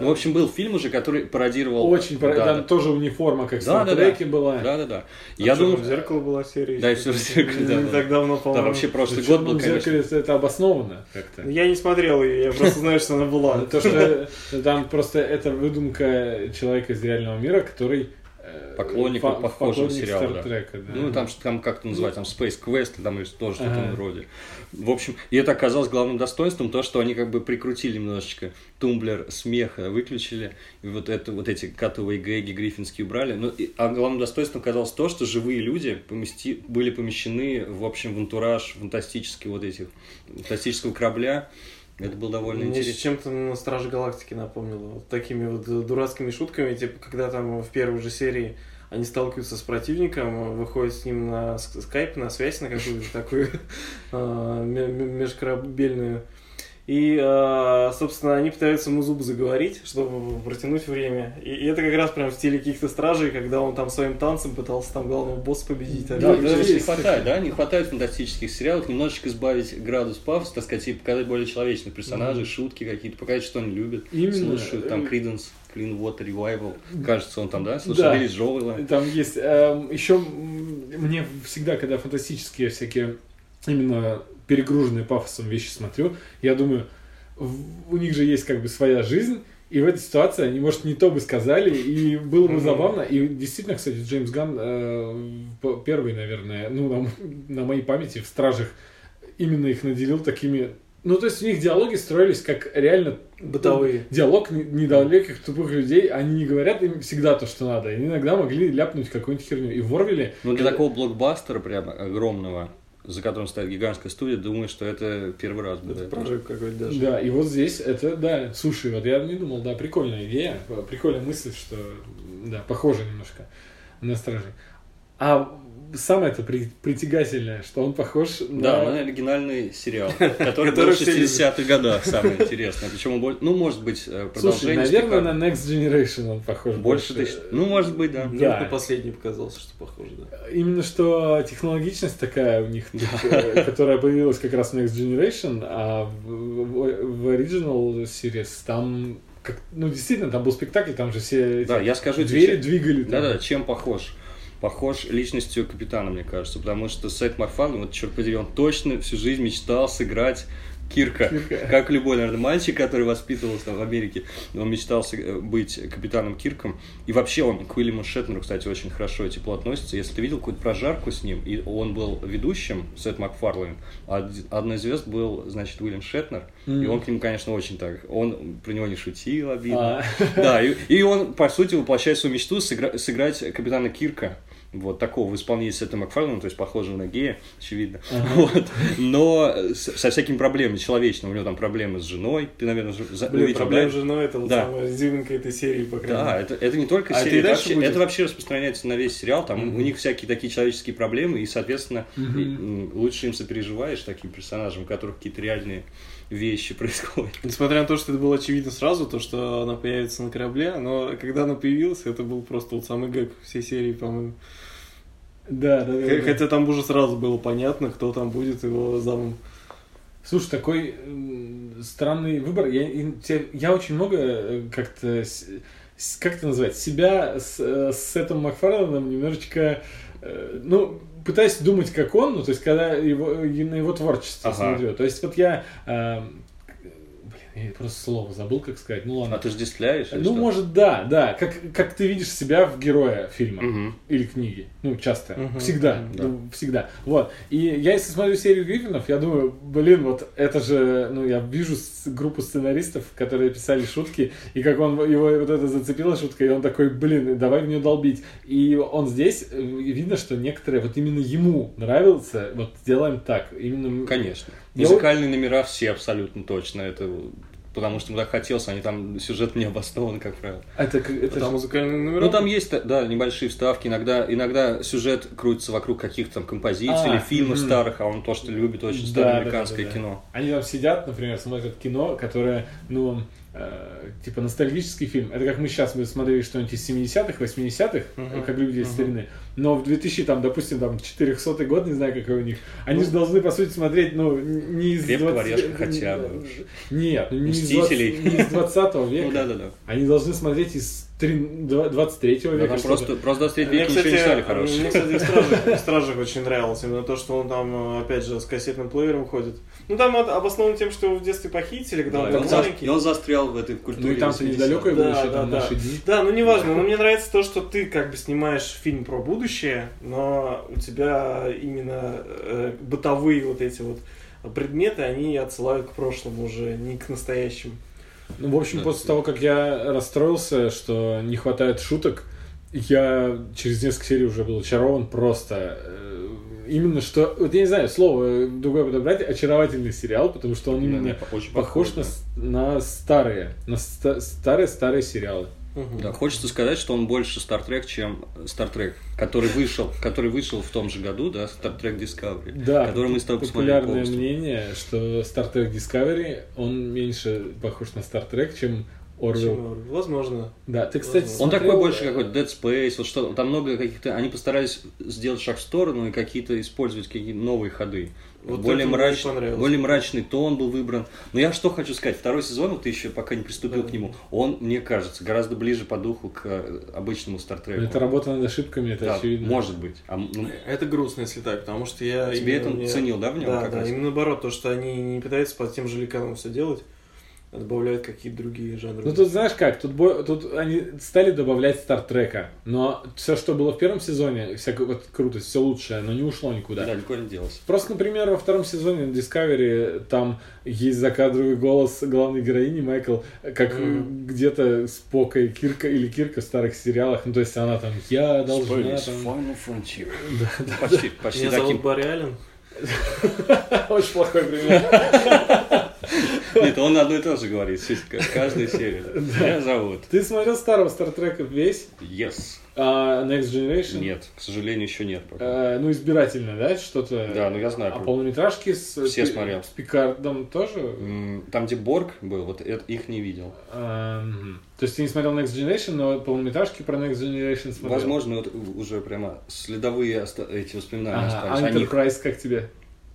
Ну, в общем, был фильм уже, который пародировал... Очень, Да, там да. тоже униформа, как в Да, да, да. Стартреке была. Да-да-да. Я думаю, думаю... зеркало была серия. Да, и. «Всё в зеркале», да, Не да. так давно, Да, по-моему. вообще прошлый год был, в зеркале конечно... это обосновано как-то. Я не смотрел ее, я просто знаю, что она была. То, что там просто это выдумка человека из реального мира, который э, Поклонник фа- похожего сериала, да. Стартрека, да. Ну, там, там как-то называется, там Space Quest, там или тоже что-то Ага. вроде. В общем, и это оказалось главным достоинством, то, что они как бы прикрутили немножечко тумблер смеха, выключили, и вот, это, вот эти катовые гэги гриффинские убрали. Ну, и- а главным достоинством оказалось то, что живые люди помести, были помещены, в общем, в антураж фантастических вот этих, фантастического корабля. Это было довольно Мне интересно. чем-то на Страже Галактики напомнило. Вот такими вот дурацкими шутками, типа, когда там в первой же серии они сталкиваются с противником, выходят с ним на ск- скайп, на связь, на какую-то такую а, ме- ме- межкорабельную. И, а, собственно, они пытаются ему зубы заговорить, чтобы протянуть время. И, и это как раз прям в стиле каких-то стражей, когда он там своим танцем пытался там главного босса победить. А Да, не хватает, да, не хватает фантастических сериалов, немножечко избавить градус пафоса, так сказать, и показать более человечных персонажей, шутки какие-то, показать, что они любят, Именно. слушают, там, Creedence, Clean Water Revival, кажется, он там, да, слушал, Да. Билли Джоэла. Там есть... еще мне всегда, когда фантастические всякие именно перегруженные пафосом вещи смотрю, я думаю, у них же есть как бы своя жизнь, и в этой ситуации они, может, не то бы сказали, и было бы забавно. И действительно, кстати, Джеймс Ганн э, первый, наверное, ну, на, на моей памяти в «Стражах» именно их наделил такими... Ну, то есть у них диалоги строились как реально Бытовые. диалог не- недалеких тупых людей, они не говорят им всегда то, что надо. Они иногда могли ляпнуть какую-нибудь херню. И в Ворвеле... Ну, для такого блокбастера прям огромного, за которым стоит гигантская студия, думаю, что это первый раз Это будет. прожиг какой-то даже. Да, и вот здесь это, да, слушай, вот я не думал, да, прикольная идея, прикольная мысль, что, да, похоже немножко на Стражей. А самое-то при- притягательное, что он похож Да, на... на оригинальный сериал, который был в все любят. 60-х годах, самое интересное. Причем, он боль- ну, может быть, э, Слушай, продолжение. наверное, слегка. на Next Generation он похож Больше. Ну, может быть, да. Мне на последний показался, что похоже, да. Именно что технологичность такая у них, э, которая появилась как раз в Next Generation, а в, Original Series там, как, ну, действительно, там был спектакль, там же все эти Да, я скажу двери чем- двигали. Да-да, чем похож? Похож личностью капитана, мне кажется, потому что Сет Макфарлейн, вот черт подери, он точно всю жизнь мечтал сыграть Кирка. Кирка. Как любой, наверное, мальчик, который воспитывался там в Америке, он мечтал быть капитаном Кирком. И вообще он к Уильяму Шетнеру, кстати, очень хорошо и тепло относится. Если ты видел какую-то прожарку с ним, и он был ведущим, Сет Макфарлейн, а одной из звезд был, значит, Уильям Шетнер, и Мгм. он к нему, конечно, очень так, он про него не шутил обидно. А. Да, и, и он, по сути, воплощает свою мечту сыгра- сыграть капитана Кирка. Вот такого в исполнении Сета Макфарлейна, то есть похожего на гея, очевидно. Вот. Но со всякими проблемами человечными. У него там проблемы с женой. Ты, наверное, за- Блин, увидел, проблема да? с женой это вот Да. самая изюминка этой серии, по крайней Да, это, это не только А серия, это вообще, будет? это вообще распространяется на весь сериал. Там Мгм. у них всякие такие человеческие проблемы, и, соответственно, м, лучше им сопереживаешь таким персонажам, у которых какие-то реальные вещи происходят. Несмотря на то, что это было очевидно сразу, то, что она появится на корабле, но когда она появилась, это был просто вот самый гэг всей серии, по-моему. Да, да, да, Х- да. Хотя там уже сразу было понятно, кто там будет его замом. Слушай, такой странный выбор. Я, я очень много э, как-то... Как это назвать? Себя с, э, с Сетом Макфарланом немножечко... э, Ну, пытаюсь думать, как он, ну, то есть, когда его, на его творчество Ага. смотрю. То есть, вот я... э, я просто слово забыл, как сказать. Ну, ладно. Отождествляешь? или Ну, что? может, да, да. Как, как ты видишь себя в героя фильма Мгм. или книги. Ну, часто. Мгм. Всегда. Да. Ну, всегда. Вот. И я, если смотрю серию Гриффинов, я думаю, блин, вот это же, ну, я вижу группу сценаристов, которые писали шутки, и как он, его вот это зацепила шутка, и он такой, блин, давай в нее долбить. И он здесь, э, видно, что некоторые, вот именно ему нравится, вот сделаем так. Именно... Конечно. Я Музыкальные номера все абсолютно точно. Это потому что ему так хотелось, они там сюжет не обоснован, как правило. Это, как- это там же- музыкальные номера. Ну, там есть, да, небольшие вставки. Иногда, иногда сюжет крутится вокруг каких-то там композиций А, или фильмов мгм. старых, а он то, что любит очень Да, старое да, американское да, да. кино. Они там сидят, например, смотрят кино, которое, ну, э, типа ностальгический фильм. Это как мы сейчас мы смотрели что-нибудь из 70-х, 80-х, Мгм. как люди из старины. Но в 2000, там, допустим, там, 400 год, не знаю, какой у них, они же должны, по сути, смотреть, ну, не из Крепкого 20 орешка хотя бы. Нет, ну, не из, Мстителей. 20, не из 20 века. Ну да, да, да. Они должны смотреть из три- два- 23 Да, века. что-то. просто, просто 23 Мне, век ничего не кстати, стали мне, хорошие. кстати, в «Стражах», в «Стражах» очень нравилось именно то, что он там, э, опять же, с кассетным плеером ходит. Ну, там от- обоснованно тем, что его в детстве похитили, когда Да, он был он, за- маленький. и он застрял в этой культуре. Ну и там-то 80-х. недалекое Да, будущее, да, там да. наши дни. Да, ну неважно, но мне нравится то, что ты как бы снимаешь фильм про будущее, но у тебя именно э, бытовые вот эти вот предметы, они отсылают к прошлому уже, не к настоящему. Ну, в общем, Да, после да. того, как я расстроился, что не хватает шуток, я через несколько серий уже был очарован просто. Э, Именно что, вот я не знаю, слово э, другое подобрать, очаровательный сериал, потому что он именно да, очень похож на, да. с- на старые, на ста- старые-старые сериалы. Мгм. Да, хочется сказать, что он больше Star Trek, чем Star Trek, который вышел, который вышел в том же году, да, Star Trek Discovery, Да, который мы с тобой посмотрели популярное мнение, что Star Trek Discovery, он меньше похож на Star Trek, чем Почему? Возможно. Да, ты, кстати, Возможно. Он смотрел- такой больше какой-то Dead Space, вот что там много каких-то, они постарались сделать шаг в сторону и какие-то использовать какие-то новые ходы. Вот более, это мне мрачный, понравилось. более мрачный тон был выбран. Но я что хочу сказать, второй сезон, вот ты еще пока не приступил Да. к нему, он, мне кажется, гораздо ближе по духу к э, обычному Стартреку. Это работа над ошибками, это Да, очевидно. может быть. А, ну, Это грустно, если так, потому что я... Тебе это мне- ценил, да, в нем Да, как да, раз? именно наоборот, то, что они не пытаются по тем же лекалам все делать, добавляют какие-то другие жанры. Ну тут знаешь как, тут, бо- тут они стали добавлять Стартрека, но все, что было в первом сезоне, всякая вот крутость, все лучшее, но не ушло никуда. да, никуда не делось. Просто, например, во втором сезоне Discovery там есть закадровый голос главной героини Майкл, как Мгм. где-то Спока и Кирка или Кирка в старых сериалах. Ну, то есть она там, я должна Spoilers, там... Final Frontier. Почти, почти Меня зовут. Барри Аллен. Очень плохой пример. Нет, он одно и то же говорит, каждая серия. Меня зовут. Ты смотрел старого Стартрека весь? Yes. А Next Generation? Нет, к сожалению, еще нет пока. Э, ну, избирательно, да, что-то? Да, ну я знаю. А полнометражки с, Все Пи- смотрел. с Пикардом тоже? Там, где Борг был, вот это- их не видел. А. То есть ты не смотрел Next Generation, но полнометражки про Next Generation смотрел? Возможно, вот уже прямо следовые оста- эти воспоминания Ага, остались. а Enterprise как тебе?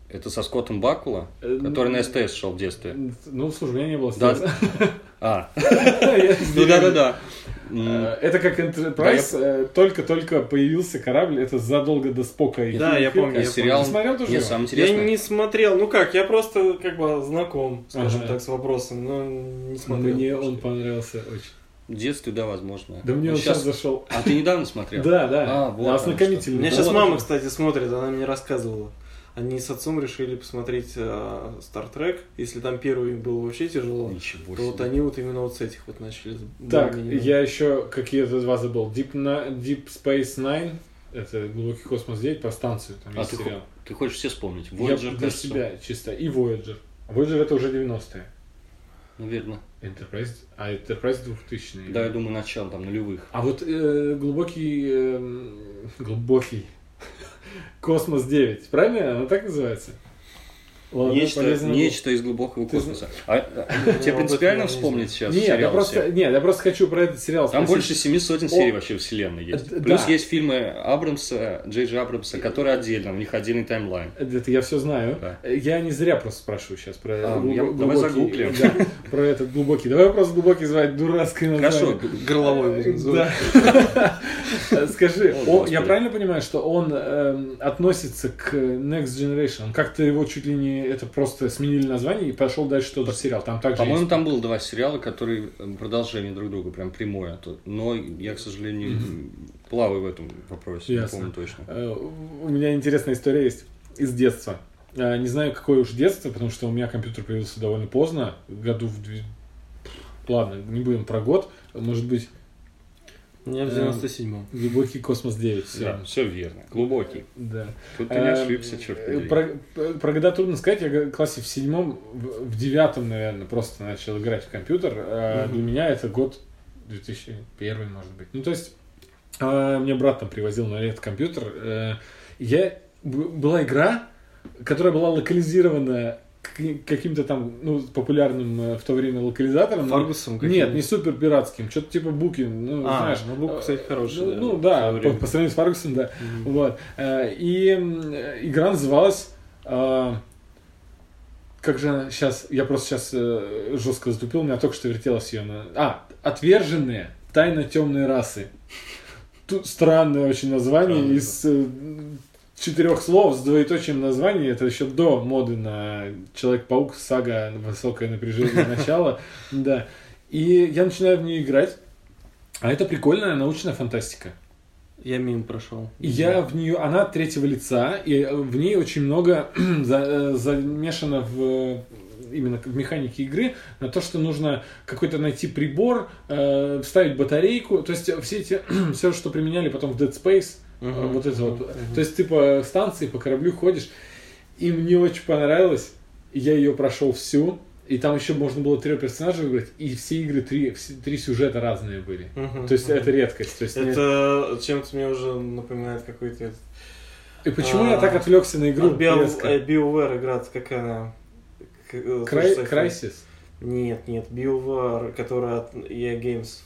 Это со Скоттом Бакула, Э, который на СТС шел в детстве. Ну, слушай, у меня не было Да. стресса. А, ну да-да-да. Э, Это как Enterprise, э, только-только появился корабль, это задолго до Спока. и Да, я помню, я Сериал... Смотрел тоже Я не смотрел, ну как, я просто как бы знаком, скажем так, с вопросом, но не смотрел. Мне он понравился очень. В детстве, да, возможно. Да мне Ну, он сейчас зашел. А ты недавно смотрел? Да, да. А, вот Ознакомительный. У меня сейчас мама, кстати, смотрит, она мне рассказывала. Они с отцом решили посмотреть э, Star Trek. Если там первый был вообще тяжело, Ничего то вот себе. они вот именно вот с этих вот начали. Так, я еще какие-то два забыл. Deep, на... Deep Space Nine, это глубокий космос 9, про станцию, там А есть ты, сериал. хо- ты хочешь все вспомнить? Я Voyager, для кажется. себя чисто. И Voyager. Voyager это уже 90-е. Наверное. Enterprise, а Enterprise 2000 Да, я думаю, начало там нулевых. А вот э, глубокий, эм, глубокий космос 9, правильно? Оно так называется? Ладно, Нечто, нечто из глубокого Ты космоса. А, а, тебе принципиально я вспомнить сейчас Нет, я сериалы просто, все? нет, я просто хочу про этот сериал Там спросить. больше семи сотен О, серий вообще вселенной есть. э, Плюс да. есть фильмы Абрамса, Джей Джей Абрамса, которые отдельно, у них отдельный таймлайн. Это я все знаю. Да. Я не зря просто спрашиваю сейчас про А, глубо- я- давай глубокий- загуглим. да, про этот глубокий. Давай вопрос глубокий звать дурацкое название. Хорошо, Горловой называть. Да. Скажи, О, я правильно понимаю, что он эм, относится к Next Generation? Как-то его чуть ли не это просто сменили название и пошел дальше тот же сериал. Там также По-моему, есть- там было два сериала, которые э, продолжение друг друга, прям прямое. То- Но я, к сожалению, плаваю в этом вопросе, не Ясно. помню точно. Э, У меня интересная история есть из детства. Э, Не знаю, какое уж детство, потому что у меня компьютер появился довольно поздно, году в... Ладно, не будем про год. Может быть, У меня в Эм, 97-м. глубокий космос 9. Все. Да, все верно. Глубокий. Да. Тут ты не Эм, ошибся, черт э, побери. Про, про года трудно сказать. Я в классе в седьмом, в, девятом, наверное, просто начал играть в компьютер. А Мгм. Для меня это год 2001, может быть. Ну, то есть, а, мне брат там привозил на этот компьютер. Э, Я... Была игра, которая была локализирована каким-то там, ну, популярным э, в то время локализатором. но- Фаргусом Нет, каким-нибудь? не супер пиратским, что-то типа Букин, ну, А, знаешь. ну, Бук, кстати, хороший, Ну, да, ну да, по, время. по сравнению с Фаргусом, да. Вот. Э, И э, игра называлась... э, Как же она сейчас... Я просто сейчас жестко затупил, у меня только что вертелась ее на... А, «Отверженные. Тайна темной расы». Тут странное очень название Странно, из э, четырех слов с двоеточием названия. Это еще до моды на Человек-паук, сага «Высокое напряжение начала». Да. И я начинаю в нее играть. А это прикольная научная фантастика. Я мимо прошел. И я в нее, она третьего лица, и э, в ней очень много за- э, замешано в э, именно в механике игры на то, что нужно какой-то найти прибор, э, вставить батарейку, то есть все эти все, что применяли потом в Dead Space, Мгм. вот это вот, Мгм. то есть ты по станции, по кораблю ходишь, и мне очень понравилось, я ее прошел всю, и там еще можно было трех персонажей выбрать, и все игры три, все- три сюжета разные были. Мгм. То есть Мгм. это редкость. То есть не- Это чем-то мне уже напоминает какой-то... И почему я а, так отвлекся на игру? А, BioWare игра, какая она? Э, Край- Crysis? Нет, нет, BioWare, которая от EA Games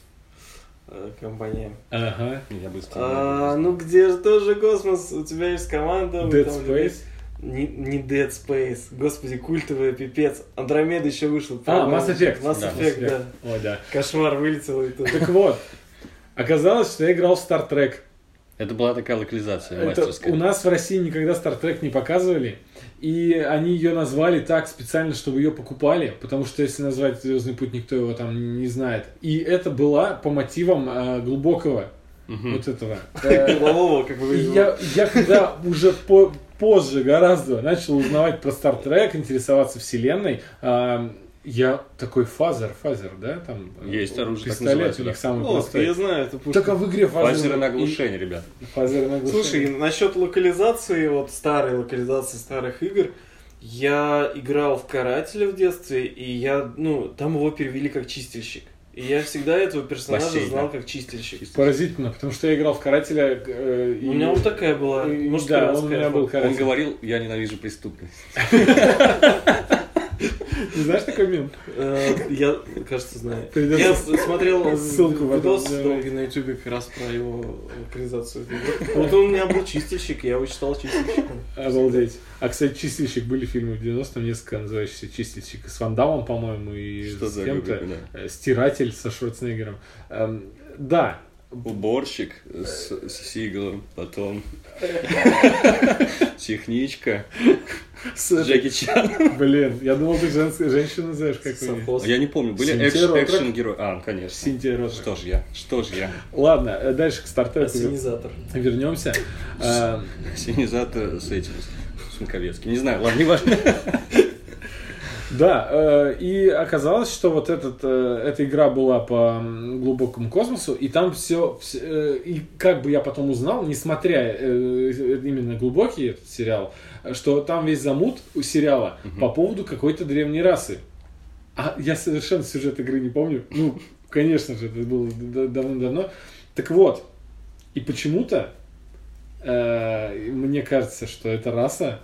компания. Ага. Я быстро. А, ну где же тоже космос, у тебя есть команда. Dead там Space? Не, не Dead Space, господи, культовая пипец. Андромеда еще вышел. А. Mass Effect. Mass Да, Effect, Mass да. Ой, да. Кошмар вылетел и тут. Так вот, оказалось, что я играл в Star Trek. Это была такая локализация Это мастерская. у нас в России никогда Star Trek не показывали. И они ее назвали так специально, чтобы ее покупали, потому что если назвать Звездный путь, никто его там не знает. И это была по мотивам э, глубокого Мгм. вот этого. Голового, как бы. я, я когда уже по- позже гораздо начал узнавать про Trek, интересоваться вселенной, я такой фазер, фазер, да, там э, Есть оружие, так пистолет называется, у них самый О, простой. я знаю эту пушку. Только в игре фазер, Фазеры на оглушение, ребят. Фазер на оглушение. Слушай, насчет локализации, вот старой локализации старых игр, я играл в Карателя в детстве, и я, ну, там его перевели как чистильщик. И я всегда этого персонажа Бассейн, знал да. как чистильщик. Поразительно, потому что я играл в карателя. э, и- У меня вот такая была. и- Может, да, он у меня был каратель. Он говорил, я ненавижу преступность. Не знаешь такой мем? Э, Я, кажется, знаю. Я смотрел ссылку видос долгий на ютубе как раз про его локализацию. Вот он у меня был чистильщик, я его читал чистильщиком. Обалдеть. А, кстати, «Чистильщик» были фильмы в 90-м, несколько называющиеся «Чистильщик» с Ван Дамом, по-моему, и Что с кем-то. Э, «Стиратель» со Шварценеггером. Эм, Да, Уборщик с, с Сигалом, потом техничка, С- Джеки Чан. Блин, я думал, ты женская женщину знаешь, как. Совхоз. Я не помню, были Синтия экш- Ротрек? экшен-герои. А, конечно. Синтия Ротрек. Что ж я, что ж я. Ладно, э, дальше к стартапу Ассенизатор. вернемся. Э, Синизатор с этим, с Маковецким. Не знаю, ладно, не важно. Да, э, и оказалось, что вот этот, э, эта игра была по глубокому космосу, и там все, и как бы я потом узнал, несмотря э, именно глубокий этот сериал, что там весь замут у сериала по поводу какой-то древней расы. А я совершенно сюжет игры не помню. Ну, конечно же, это было давно-давно. Так вот, и почему-то э, мне кажется, что эта раса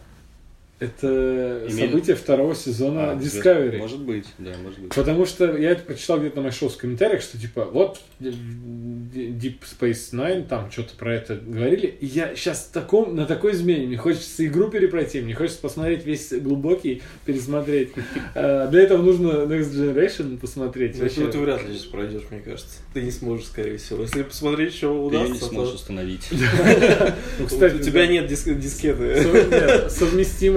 это Имеет- событие второго сезона А, Discovery. Может быть, да, может быть. Потому что я это прочитал где-то на шоу в комментариях, что типа вот э, Deep Space Nine, там что-то про это говорили. И я сейчас таком, на такой измене, мне хочется игру перепройти, мне хочется посмотреть весь глубокий, пересмотреть. Э, Для этого нужно Next Generation посмотреть. Ну, ты вряд ли сейчас пройдешь, мне кажется. Ты не сможешь, скорее всего. Если посмотреть, что Ты ее не удастся, сможешь то... установить. Ну, кстати, у тебя нет диск- дискеты. Сов-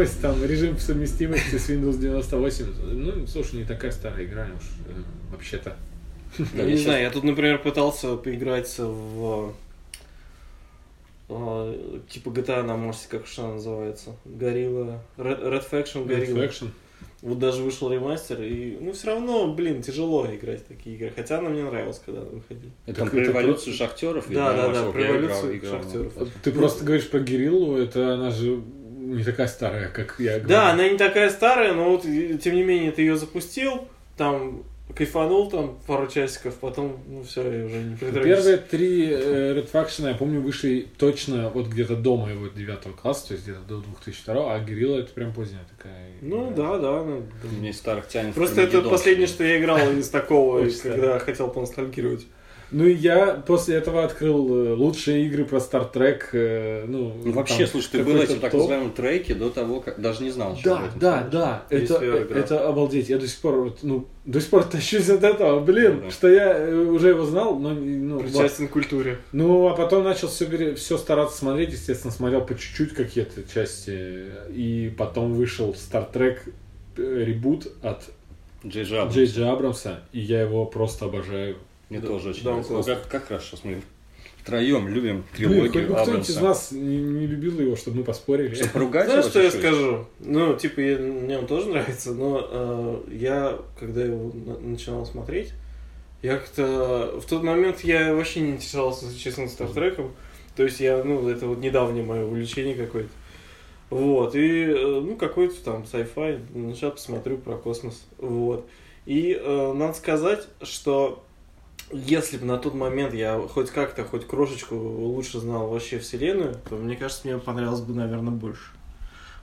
совместимость, там, режим совместимости с Windows 98. Ну, слушай, не такая старая игра уж, э, вообще-то. Я не знаю, я тут, например, пытался поиграть в а, типа GTA на Марсе, как уж она называется. Горилла. Red, Red Faction Red Горилла. Faction. Вот даже вышел ремастер, и ну все равно, блин, тяжело играть в такие игры. Хотя она мне нравилась, когда она выходила. Это Так про это революцию шахтеров? Да, да, да, про про революцию шахтеров. Ты просто говоришь про Гириллу, это она же не такая старая, как я говорю. Да, она не такая старая, но вот тем не менее ты ее запустил, там кайфанул там пару часиков, потом, ну все, я уже не притрагиваюсь. Первые три э, Red Faction, я помню, вышли точно вот где-то до моего девятого класса, то есть где-то до 2002, а Герилла это прям поздняя такая. Ну игра. да, да. ну, Мне старых тянет. Просто это последнее, что я играл из такого, когда хотел поностальгировать. Ну и я после этого открыл э, лучшие игры про Star Trek. э, Ну, Ну, вообще, там слушай, ты был этим так топ. называемом треке до того, как даже не знал, что Да, этом да, знаешь. да, это, это обалдеть. Я до сих пор, вот, ну, до сих пор тащусь от этого, блин, да. что я э, уже его знал, но, ну, Причастен к культуре. Ну, а потом начал все, все стараться смотреть, естественно, смотрел по чуть-чуть какие-то части, и потом вышел Star Trek ребут от. Джей Джей Абрамса, и я его просто обожаю. Мне Да, тоже очень да, нравится. классный. Как, как хорошо, смотри. Втроем любим Блин, хоть бы трилогию кто-нибудь из нас не, не любил его, чтобы мы поспорили. Чтобы поругать Знаешь, его что я скажу? Ну, типа, я- мне он тоже нравится, но э, я, когда его на- начинал смотреть, я как-то... В тот момент я вообще не интересовался, честно, Стартреком. То есть я, ну, это вот недавнее мое увлечение какое-то. Вот, и, э, ну, какой-то там sci-fi, ну, сейчас посмотрю про космос, вот. И э, надо сказать, что если бы на тот момент я хоть как-то, хоть крошечку лучше знал вообще Вселенную, то, мне кажется, мне понравилось бы, наверное, больше.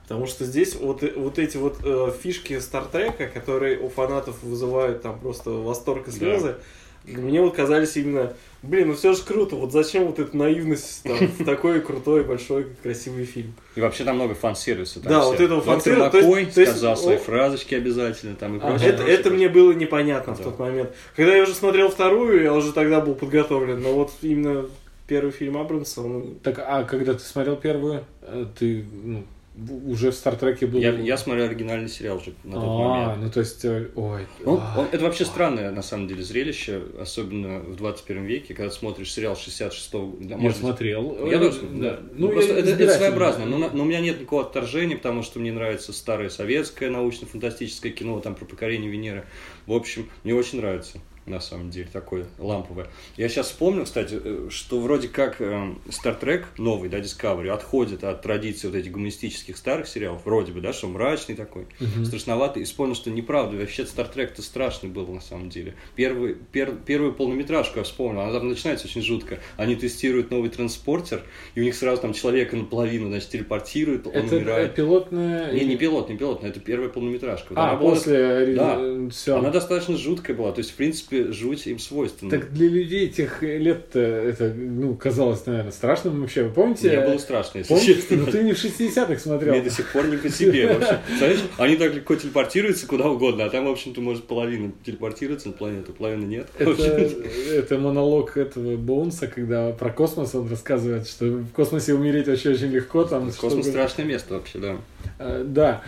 Потому что здесь вот, вот эти вот э, фишки Стартрека, которые у фанатов вызывают там просто восторг и слезы, мне вот казались именно, блин, ну все же круто, вот зачем вот эта наивность там, в такой крутой, большой, красивый фильм. И вообще там много фан-сервиса. там Да, все. вот этого Доктор фан-сервиса, то есть- Маккой то есть, сказал свои о- фразочки обязательно там и А, прочее. это, прочее, это прочее. мне было непонятно в Да. тот момент. Когда я уже смотрел вторую, я уже тогда был подготовлен, но вот именно первый фильм Абрамса, он Так, а когда ты смотрел первую, э, ты ну, в- уже в Стартреке был... Я, я смотрел оригинальный сериал уже на тот а, момент. ну то есть, э, ой. Ну, а. он- это вообще странное, на самом деле, зрелище, особенно в 21 веке, когда смотришь сериал 66-го года. Я может смотрел. Я тоже, да. да. Ну, просто я это, это своеобразно, но, но у меня нет никакого отторжения, потому что мне нравится старое советское научно-фантастическое кино, там про покорение Венеры. В общем, мне очень нравится, на самом деле, такое ламповое. Я сейчас вспомнил, кстати, э, что вроде как э, Star Trek новый, да, Discovery, отходит от традиции вот этих гуманистических старых сериалов, вроде бы, да, что мрачный такой, Мгм. страшноватый, и вспомнил, что неправда, вообще Star Trek-то страшный был на самом деле. Первый, пер- первую полнометражку я вспомнил, она там начинается очень жутко. Они тестируют новый транспортер, и у них сразу там человека наполовину, значит, телепортируют, он Это э, умирает. пилотная... Не, не пилот, не пилот, но это первая полнометражка. Вот А, она была- после... Да. Все. Она достаточно жуткая была, то есть, в принципе, жуть им свойственна. Так для людей тех лет это, ну, казалось, наверное, страшным вообще. Вы помните? Мне было страшно, если Помните? честно. Ну, ты не в 60-х смотрел. Мне до сих пор не по себе вообще. Знаешь, они так легко телепортируются куда угодно, а там, в общем-то, может половина телепортироваться на планету, половина нет. Это, монолог этого Боунса, когда про космос он рассказывает, что в космосе умереть вообще очень легко. Там, Космос страшное место вообще, да. Э, Да.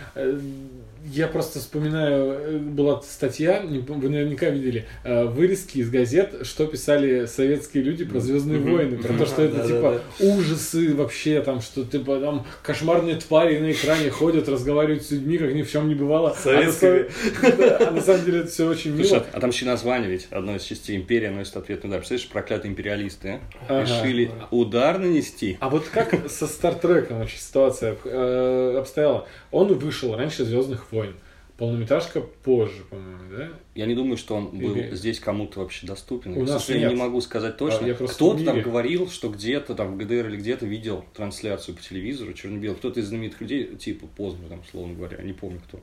Я просто вспоминаю, э, была статья, вы наверняка видели, э, вырезки из газет, что писали советские люди про Звездные войны, про то, что это типа ужасы вообще, там, что типа там кошмарные твари на экране ходят, разговаривают с людьми, как ни в чем не бывало. А на Советскими. самом- Да, а на самом деле это все очень мило. а там еще название ведь одной из частей империи носит ответный удар. Представляешь, проклятые империалисты решили удар нанести. А вот как со Стартреком вообще ситуация э, обстояла? Он вышел раньше Звездных войн. Полнометражка позже, по-моему, да? Я не думаю, что он был Или- здесь кому-то вообще доступен. У нас сожалению, нет. не могу сказать точно. А, я просто Кто-то там говорил, что где-то там в ГДР или где-то видел трансляцию по телевизору черно-белый. Кто-то из знаменитых людей, типа Познер, там, словно говоря, не помню кто.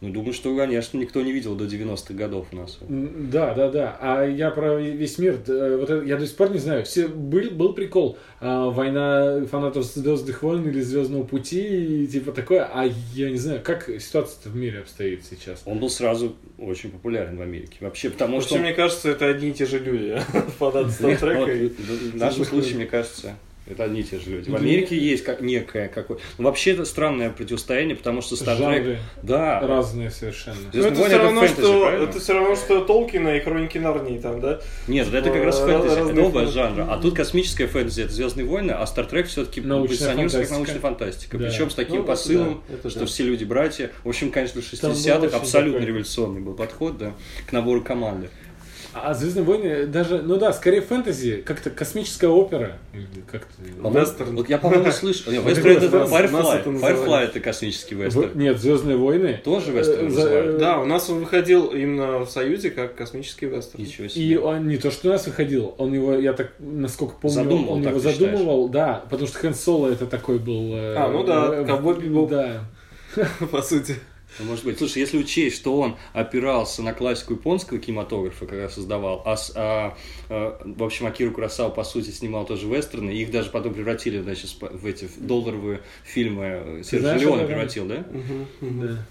Ну, думаю, что, конечно, никто не видел до 90-х годов у нас. Да, да, да. А я про весь мир, э, вот это, я до сих пор не знаю. Все был, был прикол. а, война фанатов Звездных войн или Звездного пути, и типа такое. А я не знаю, как ситуация в мире обстоит сейчас. Он был сразу очень популярен в Америке. Вообще, потому Вообще, что... он- мне кажется, это одни и те же люди. Фанаты Стартрека. в нашем случае, мне кажется, это одни и те же люди. В. Америке есть как некое какое. Ну, вообще это странное противостояние, потому что Star Trek. Жанры Да. разные совершенно. Ну, Звездные это все равно, фэнтези, что правильно? это все равно, что Толкина и Хроники Нарнии там, да? Нет, это как раз фэнтези, это оба фэнтези. жанра. А тут космическая фэнтези, это Звездные войны, а Star Trek все-таки позиционируется как научная фантастика. Да. Причем с таким Ну, посылом, да, это что да. все люди братья. В общем, конечно, в Там был 60-х очень абсолютно такой- революционный был подход, да, к набору команды. А Звездные войны даже, ну да, скорее фэнтези, как-то космическая опера. Как-то... Вестерн. Вот я, по-моему, слышал. Вестерн это Firefly. Firefly это космический вестерн. Нет, Звездные войны. Тоже вестерн Э, за- называют? Да, у нас он выходил именно в Союзе как космический вестерн. Ничего себе. И он не то, что у нас выходил, он его, я так, насколько помню, Задумывал, он его задумывал, да, потому что Хэн Соло это такой был... э, А, ну да, э, ковбой бибоп. Да. По сути. Ну, может быть. Слушай, если учесть, что он опирался на классику японского кинематографа, когда создавал, а, а, а, в общем, Акиру Курасава, по сути, снимал тоже вестерны, и их даже потом превратили, значит, в эти долларовые фильмы. Знаешь, Леоне это- превратил, да? Да.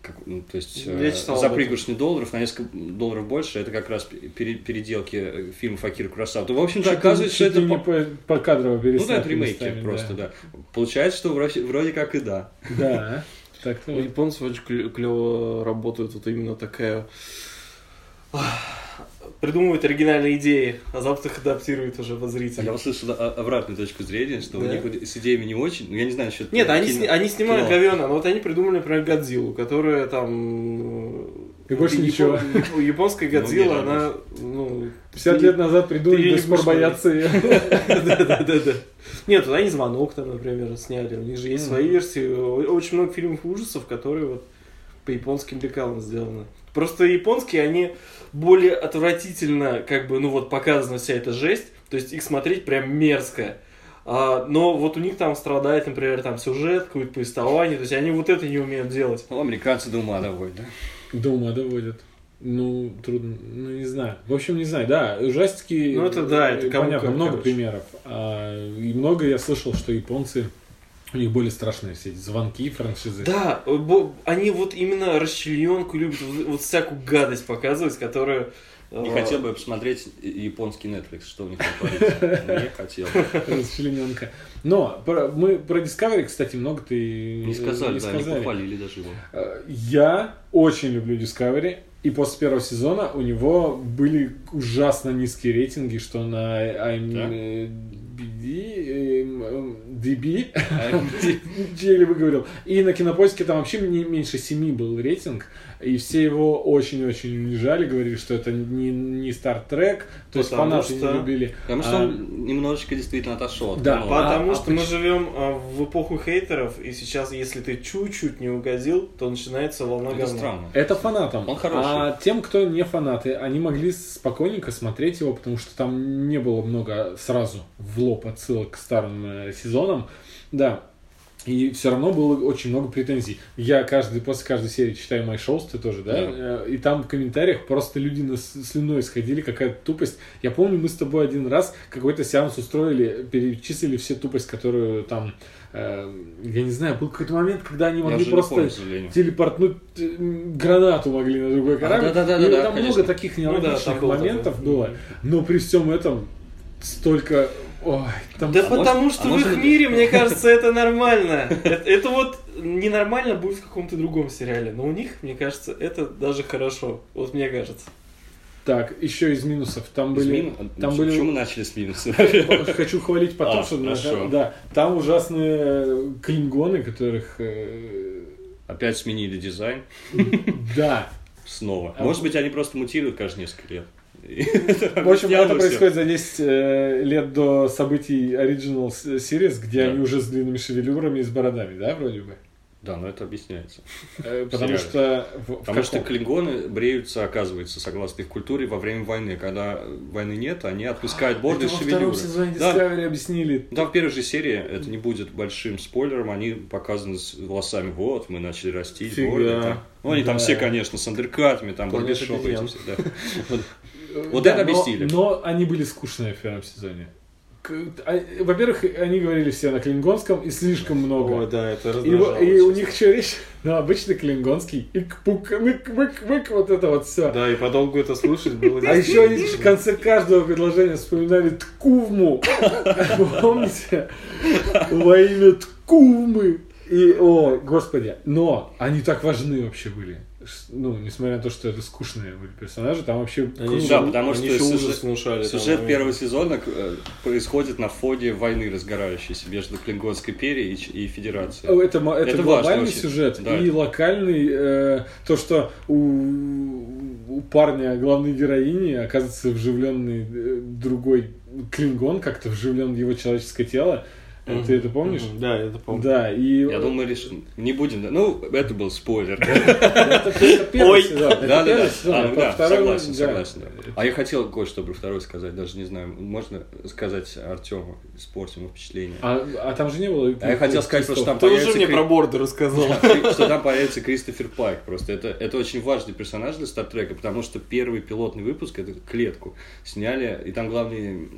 Как, ну, то есть э, за пригоршню долларов на несколько долларов больше, это как раз пере- переделки э, фильмов Акиры Курасава. То, в общем-то, оказывается, что это... не по- по, кадрово Ну да, это ремейки местами, просто, да. Получается, что вроде, вроде как и да. Да, так У то японцев очень клево работает вот именно такая... Придумывают оригинальные идеи, а завтра их адаптируют уже по А Я услышал обратную точку зрения, что у Да? них вот с идеями не очень, ну я не знаю насчет... Нет, они, кино- сни- они снимают кино. но вот они придумали, например, Годзиллу, которая там... И больше япон- ничего. яп- Японская Ну, Годзилла, не она... Ну, 50 ты- лет назад придумали, до не сих пор боятся ее. Да-да-да. Нет, вот они «Звонок» там, например, сняли. У них же есть свои версии. Очень много фильмов ужасов, которые вот по японским лекалам сделаны. Просто японские, они более отвратительно, как бы, ну вот, показана вся эта жесть. То есть их смотреть прям мерзко. А, но вот у них там страдает, например, там сюжет, какое-то повествование. То есть они вот это не умеют делать. Ну, американцы до ума доводят, да? До ума доводят. Ну, трудно, ну, не знаю. В общем, не знаю, да, ужастики... Ну, это да, это э, кому Понятно, как, много короче. примеров. А, и много я слышал, что японцы, у них более страшные все эти звонки, франшизы. Да, бо- они вот именно расчлененку любят, вот, вот всякую гадость показывать, которая... Не э, хотел бы я посмотреть японский Netflix, что у них там творится. Не хотел. Расчлененка. Но про- мы про Discovery, кстати, много ты Не сказали, не да, не похвалили даже его. Э, Я очень люблю Discovery. И после первого сезона у него были ужасно низкие рейтинги, что на IMDb, эм, DB, еле выговорил. И на кинопоиске там вообще не меньше 7 был рейтинг. И все его очень-очень унижали, говорили, что это не, не Star Trek, то есть Потому фанаты что- не любили. Потому что А, он немножечко действительно отошел от Да. Потому а что мы живем а, в эпоху хейтеров, и сейчас, если ты чуть-чуть не угодил, то начинается волна Это говна. странно. Это фанатам. Он хороший. А тем, кто не фанаты, они могли спокойненько смотреть его, потому что там не было много сразу в лоб отсылок к старым э, сезонам. Да. И все равно было очень много претензий. Я каждый, после каждой серии читаю My Shows, ты тоже, да? Да. Э, И там в комментариях просто люди на слюной сходили, какая-то тупость. Я помню, мы с тобой один раз какой-то сеанс устроили, перечислили все тупость, которую там, э, я не знаю, был какой-то момент, когда они могли просто помню, телепортнуть э, гранату могли на другой корабль. А, да-да-да-да, И да, там конечно. много таких Ну да, нелогичных там было моментов такое. было. Но при всем этом столько... Ой, там... Да А потому может- что а в может их быть- мире, мне кажется, это нормально. Это, это вот ненормально будет в каком-то другом сериале, но у них, мне кажется, это даже хорошо. Вот мне кажется. Так, еще из минусов. Там Из были... мину- Там Почему были... мы начали с минуса? Хочу хвалить потом, А, что... хорошо. Да, там ужасные клингоны, которых... э, Опять сменили дизайн. Да. Снова. А Может быть, они просто мутируют каждые несколько лет. В общем, это происходит за 10 э, лет до событий Original Series, где они уже с длинными шевелюрами и с бородами, да, вроде бы? Да, но это объясняется. Э, Потому что... Потому что клингоны бреются, оказывается, согласно их культуре, во время войны. Когда войны нет, они отпускают борды Это и во втором шевелюры. сезоне. Discovery объяснили. Да, в первой же серии это не будет большим спойлером, они показаны с волосами, вот, мы начали расти, борды. Ну, они там все, конечно, с андеркатами, там, барбершопы да. Вот. Да, это но- объяснили. Но, они были скучные в первом сезоне. А, Во-первых, они говорили все на клингонском и слишком много. Ой, да, это И, и у них еще речь, ну, обычный клингонский. Ик-пук, мык-мык-мык, вот это вот все. Да, и подолгу это слушать было... А еще они в конце каждого предложения вспоминали Ткувму. Помните? Во имя Ткувмы. И, о, господи. Но они так важны вообще были. Ну, несмотря на то, что это скучные были персонажи, там вообще Они. Да, потому они что еще сюжет- ужас внушали. там Сюжет первого сезона э, происходит на фоне войны разгорающейся между Клингонской империей и, и Федерацией. Это, это, Это глобальный важно сюжет Да. и локальный, э, то, что у, у парня главной героини оказывается вживленный э, другой клингон, как-то вживлен в его человеческое тело. Мгм. Ты это помнишь? Мгм. Да, я это помню. Да, и... Я думаю, решим. Не будем. Ну, это был спойлер. Это, первый Ой. сезон. Да, да, да. А, ну согласен, согласен. А я хотел кое-что про второй сказать, даже не знаю, можно сказать Артему, испортим ему впечатление. А, а там же не было... А я хотел сказать, просто там Ты уже появится мне про борды рассказал. что там появится Кристофер Пайк. Просто это, это очень важный персонаж для Стартрека, потому что первый пилотный выпуск, это клетку, сняли, и там главный,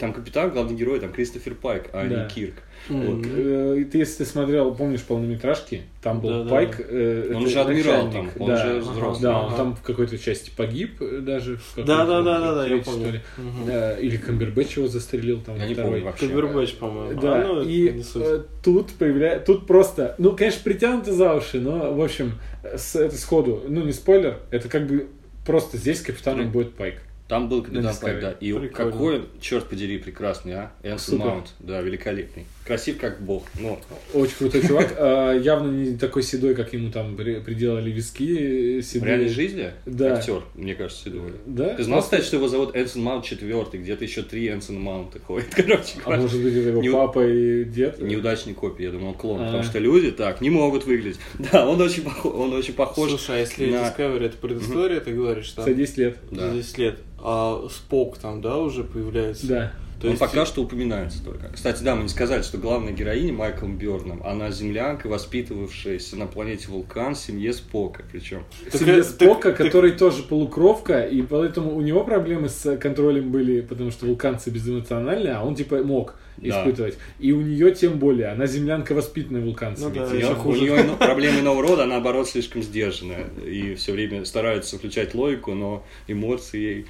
там капитан, главный герой, там Кристофер Пайк, а не Кирк. Мгм. Вот. Э, Ты, если ты смотрел, помнишь полнометражки, там был Да-да. Пайк. э, Он же адмирал там, он да. же взрослый. Да, он Ага. там в какой-то части погиб э, даже. в Да, да, да, да, да, я помню. ли. Да, Или Камбербэтч его застрелил там Я не помню вообще. Камбербэтч, по-моему. Да, А, ну, и э, тут появляется, тут просто, ну, конечно, притянуто за уши, но, в общем, с, это сходу, ну, не спойлер, это как бы просто здесь капитаном будет Пайк. Там был капитан. Пайк, да. И Прикольно. какой, черт подери, прекрасный, а? Энсон. Маунт, да, великолепный. Красив как бог. Ну, Очень крутой чувак, а, явно не такой седой, как ему там при- приделали виски э, в седые. реальной жизни Да. актер, мне кажется, седой. Да? Ты знал, кстати, что его зовут Энсон Маунт четвертый, где-то еще три Энсона Маунта ходят, короче А может быть, это его папа и дед? Неудачный копия, я думаю, он клон, А. потому что люди так не могут выглядеть. Да, он очень похож, он очень похож. Слушай, а если на- Discovery это предыстория, ты говоришь, там За 10 лет. За 10 лет, а Спок там, да, уже появляется? Да. То он есть пока что упоминается только. Кстати, да, мы не сказали, что главная героиня Майклом Бёрном, она землянка, воспитывавшаяся на планете Вулкан в семье Спока, причем. Так Себе это- Спока, так- который тоже полукровка, и поэтому у него проблемы с контролем были, потому что вулканцы безэмоциональные, а он типа мог Да. испытывать. И у нее тем более, она землянка воспитанная вулканцами. Ну да, У нее, проблемы иного рода, она, наоборот, слишком сдержанная. И все время старается включать логику, но эмоции ей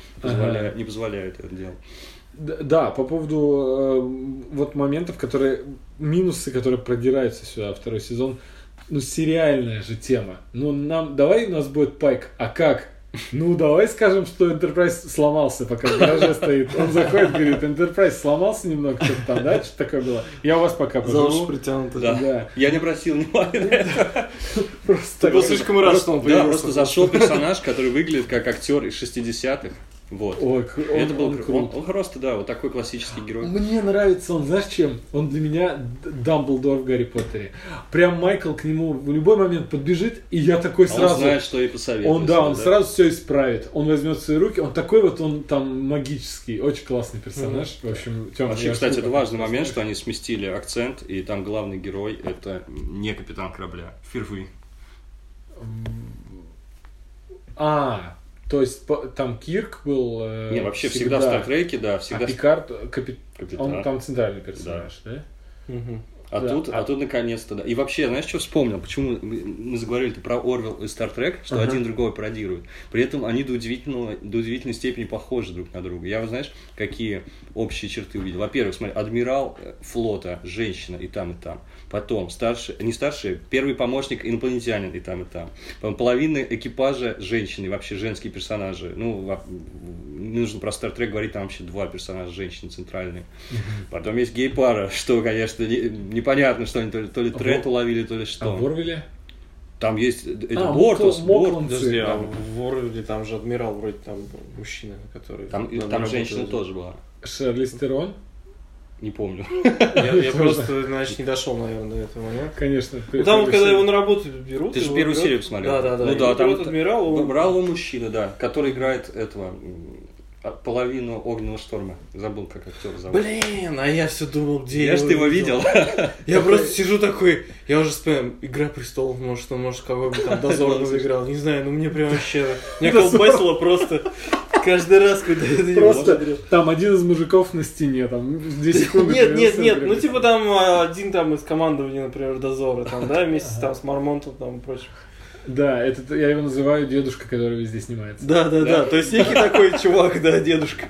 не позволяют это делать. Да, по поводу э, вот моментов, которые минусы, которые продираются сюда второй сезон. Ну, сериальная же тема. Ну, нам, давай у нас будет Пайк. А как? Ну, давай скажем, что Enterprise сломался, пока в гараже стоит. Он заходит, говорит, Enterprise сломался немного, что-то там, да, что такое было. Я у вас пока За поживу. притянуто. Да. Да. Я не обратил внимания на это. Просто Ты был слишком рад, что он Да, появился. просто зашел персонаж, который выглядит как актер из 60-х. Вот. Ой, он, это был он кру- он, он просто, да, вот такой классический герой. Мне нравится он, знаешь чем? Он для меня Дамблдор в Гарри Поттере. Прям Майкл к нему в любой момент подбежит, и я такой А сразу... Он знает, что и посоветовать. Он, да, он сразу все исправит. Он возьмет в свои руки. Он такой вот, он там магический. Очень классный персонаж. В общем, Тём, Вообще, кстати, это важный момент, что они сместили акцент, и там главный герой это не капитан корабля. Впервые. А, то есть по- там Кирк был... э, Не, вообще всегда, в Стартреке, да, А всегда Пикард, капи- капитан. он там центральный персонаж, да? Мгм. А, Да. тут, а А- тут наконец-то, да. И вообще, знаешь, что вспомнил? Почему мы заговорили про Орвел и Стартрек, что Ага. один другого пародируют. При этом они до удивительного, до удивительной степени похожи друг на друга. Я, вот, знаешь, какие общие черты увидел? Во-первых, смотри, адмирал э, флота, женщина и там, и там. Потом старший, не старший, первый помощник инопланетянин и там, и там. Потом половина экипажа женщины, вообще женские персонажи. Ну, не нужно про Стартрек говорить, там вообще два персонажа женщины центральные. Потом есть гей-пара, что, конечно, не- непонятно, что они то ли, то ли А тренд Вор- уловили, то ли А что. в Орвеле? Там есть э, это А, Бортус, Мокл- Борт- Мокланцы. Подожди, а в Орвеле там же адмирал вроде там мужчина, который... Там, там женщина тоже была. Шерли Стерон? Не помню. Я, я просто, значит, не дошел, наверное, до этого момента. Конечно. Ну, там когда его на работу берут... Ты же первую серию посмотрел. Да, да, да. Ну да, там адмирал, он- мужчина, да, который играет этого половину огненного шторма. Забыл, как актер зовут. Блин, а я все думал, где Я ж ты его видел. Я просто сижу такой, я уже вспоминаю, Игра престолов, может, он, может, какой бы там дозорного играл, не знаю, ну мне прям вообще, меня колбасило просто каждый раз, когда я на него смотрел. Просто там один из мужиков на стене, там, 2 секунды. Нет, нет, нет, ну типа там а, один там из командования, например, дозора, там, да, вместе там с Мармонтом там и прочим. Да, это я его называю дедушка, который везде снимается. Да, да, да, то есть некий такой чувак, да, дедушка.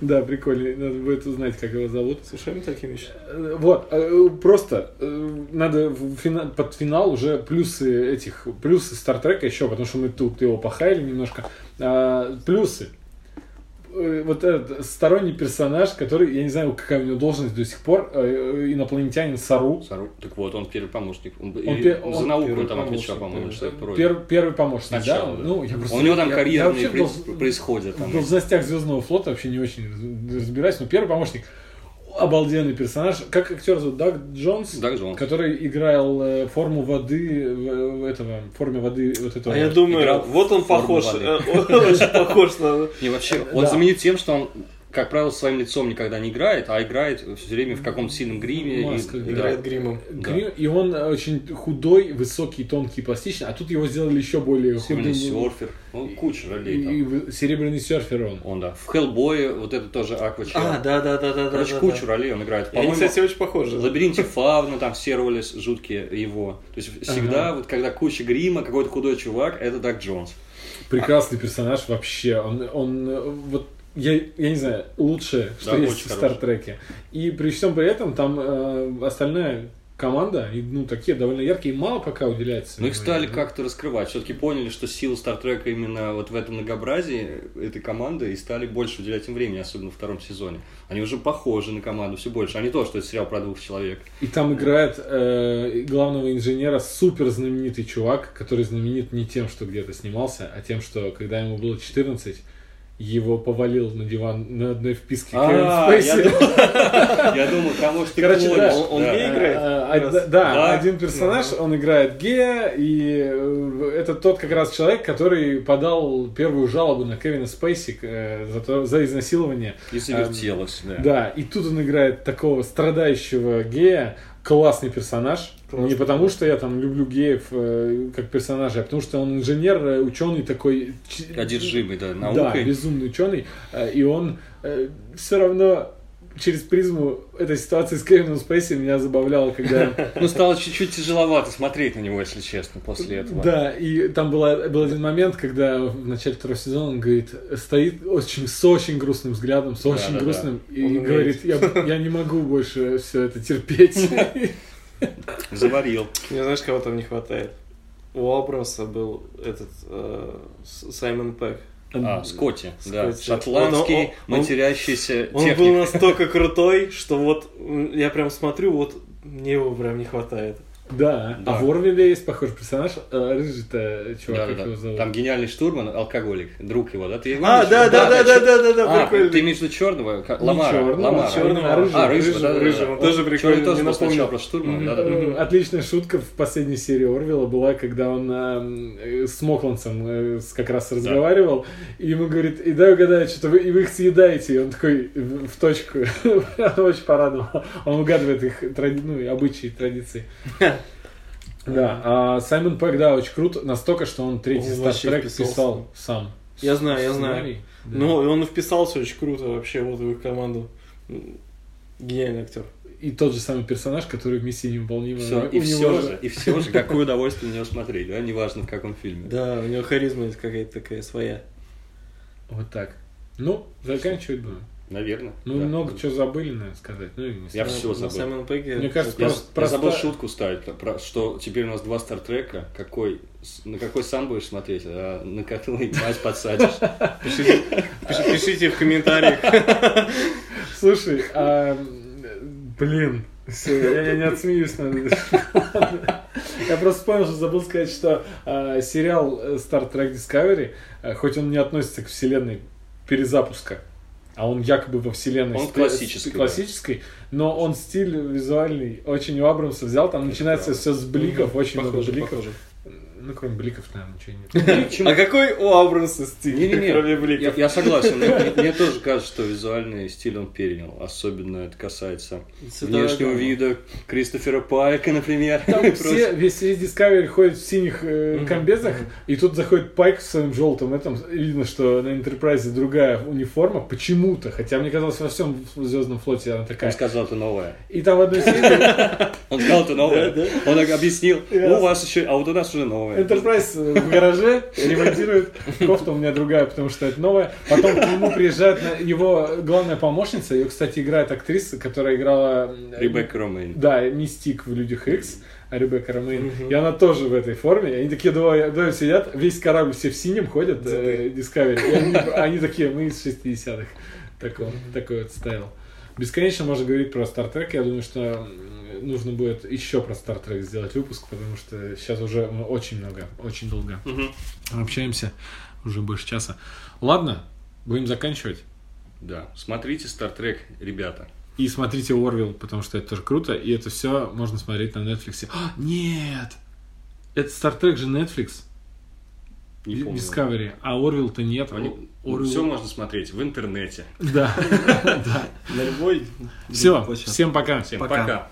Да, прикольно. Надо будет узнать, как его зовут. Слушай, таким еще. Э, Вот, э, просто э, надо под финал уже плюсы этих, плюсы Стартрека еще, потому что мы тут его похаяли немножко. А, Плюсы. Э, вот этот сторонний персонаж, который, я не знаю, какая у него должность до сих пор, э, инопланетянин Сару. Сару- Так вот, он первый помощник. Он, и пе- за он науку он там отвечал, по-моему, что это. Пер- первый помощник, да? да. Ну, я просто, У него там я- я карьерные вообще при- происходят. Там. В должностях Звездного флота вообще не очень раз- разбираюсь, но первый помощник обалденный персонаж. Как актер зовут? Даг Джонс? Даг Джонс. Который играл э, форму воды, в, этого, в форме воды вот этого. А я думаю, играл вот он похож, э, он очень похож на... Не, вообще, он Да. знаменит тем, что он, как правило, своим лицом никогда не играет, а играет все время в каком-то сильном гриме. и- Маска, и- да. Играет гримом. Гри- И он очень худой, высокий, тонкий, пластичный, а тут его сделали еще более Серебряный худым. серфер. Ну, куча ролей там. И, серебряный серфер он. Он, да. В Хеллбое вот это тоже Аквачер. А, да, да, да, да, Короче, да. кучу да. ролей он играет. И Они, По-моему, кстати, очень похожи. в лабиринте Фавна там все роли жуткие его. То есть всегда, вот когда куча грима, какой-то худой чувак, это Даг Джонс. Прекрасный персонаж вообще. Он, он вот я, я не знаю, лучшее, что Да, есть в. Стартреке. И при всем при этом там э, остальная команда, и, ну, такие довольно яркие, мало пока уделяется. Но их стали внимания. как-то раскрывать. Все-таки поняли, что сила Стартрека именно вот в этом многообразии этой команды и стали больше уделять им времени, особенно во втором сезоне. Они уже похожи на команду все больше, а не то, что это сериал про двух человек. И там играет э, главного инженера супер знаменитый чувак, который знаменит не тем, что где-то снимался, а тем, что когда ему было 14, его повалил на диван на одной вписке Кевин А, я Спейси. я думал, кому ты Короче, да. Он- гей? играет? А, а, да, Да. один персонаж, он играет гея, и э, это тот как раз человек, который подал первую жалобу на Кевина Спейси э, за, то- за изнасилование. И завертелось, да. Да, и тут он играет такого страдающего гея, классный персонаж. Классный. Не потому, что я там люблю геев э, как персонажей, а потому что он инженер, э, ученый такой... Одержимый, да, Да, наукой. безумный ученый. э, И он все равно через призму этой ситуации с Кевином Спейси меня забавляло, когда... Ну, стало чуть-чуть тяжеловато смотреть на него, если честно, после этого. Да, и там была, был один момент, когда в начале второго сезона он говорит, стоит очень, с очень грустным взглядом, с очень Да-да-да. грустным, и Он говорит, я, я не могу больше все это терпеть. Заварил. Мне знаешь, кого там не хватает? У Абрамса был этот э, Саймон Пэк. А, Скотти, да. Скотти. Шотландский, Он- он- матерящийся Он был техник. настолько крутой, что вот я прям смотрю, вот мне его прям не хватает. Да, Да. а в Орвилле есть похожий персонаж, э, рыжий-то чувак, Да, как да, его зовут? Там гениальный штурман, алкоголик, друг его, да? Ты его А, да, да, да, да, да, да, да, А, прикольно. ты виду черного? Ламара. Ламара. чёрного, а рыжего. А, рыжего, да, рыжего, он тоже прикольный, тоже напомнил. про штурмана, да, да, Отличная шутка в последней серии Орвилла была, когда он э, с Мокланцем э, как раз разговаривал, и ему говорит, и дай угадаю, что вы, и вы их съедаете, и он такой в, точку, очень порадовал. Он угадывает их тради- ну, обычаи, традиции. Да, а Саймон Пэк, да, очень круто, настолько, что он третий стартрек писал сам. Я знаю, я знаю. Да. Ну, и он вписался очень круто вообще вот в их команду. Гениальный актер. И тот же самый персонаж, который в «Миссии невыполнима». Всё, у и все же, и все же, какое удовольствие на него смотреть, да, неважно в каком фильме. Да, у него харизма есть какая-то такая своя. Вот так. Ну, заканчивать будем. Наверное. Мы да. много чего забыли, наверное, сказать. Ну, и не Я знаю. всё На забыл. Саймона Пегге. Мне кажется, Я, Просто- я просто- забыл шутку ставить, про, что теперь у нас два стартрека. Какой, на какой сам будешь смотреть, а на какой мать подсадишь. Пишите, пиши- пишите в комментариях. Слушай, а, блин, я, я не отсмеюсь. надо. Я просто вспомнил, что забыл сказать, что а, сериал э, Star Trek Discovery, а, хоть он не относится к вселенной перезапуска, а он якобы во вселенной Он ст- классической, ст- классической, но он стиль визуальный очень у Абрамса взял, там начинается правда. все с бликов, очень много Похоже, бликов. похоже. Ну, кроме бликов, наверное, ничего нет. А какой у Абрамса стиль? Не-не-не, Кроме я, бликов. я согласен. Мне, тоже кажется, что визуальный стиль он перенял. Особенно это касается Цветовая внешнего гамма. вида Кристофера Пайка, например. Там все, весь, весь Discovery ходит в синих э, комбезах, и тут заходит Пайк в своем желтом этом. Видно, что на Enterprise другая униформа почему-то, хотя мне казалось, во всем Звездном флоте она Он такая. сказал, это новое. И там в одной серии Он сказал, это новое. Да, Он объяснил, у вас еще, а вот у нас уже новое. Enterprise в гараже ремонтирует. Кофта у меня другая, потому что это новая. Потом к нему приезжает на- его главная помощница. Ее, кстати, играет актриса, которая играла... э, Ребекка Ромейн. Да, Мистик в Людях Икс. Ребекка Ромейн, и она тоже в этой форме, они такие двое, двое сидят, весь корабль все в синем ходят, э, Discovery, и они, они такие, мы из 60-х, такой, такой вот стайл. Бесконечно можно говорить про Star Trek, я думаю, что нужно будет еще про Star Trek сделать выпуск, потому что сейчас уже мы очень много, очень долго общаемся, уже больше часа. Ладно, будем заканчивать. Да. Смотрите Star Trek, ребята. И смотрите Орвилл, потому что это тоже круто. И это все можно смотреть на Netflix. А, нет! Это Star Trek же Netflix. Не помню. Discovery. А Орвилл-то нет. Они- Орвилл- Все можно смотреть в интернете. Да. На любой... Все. Всем пока. Всем Пока.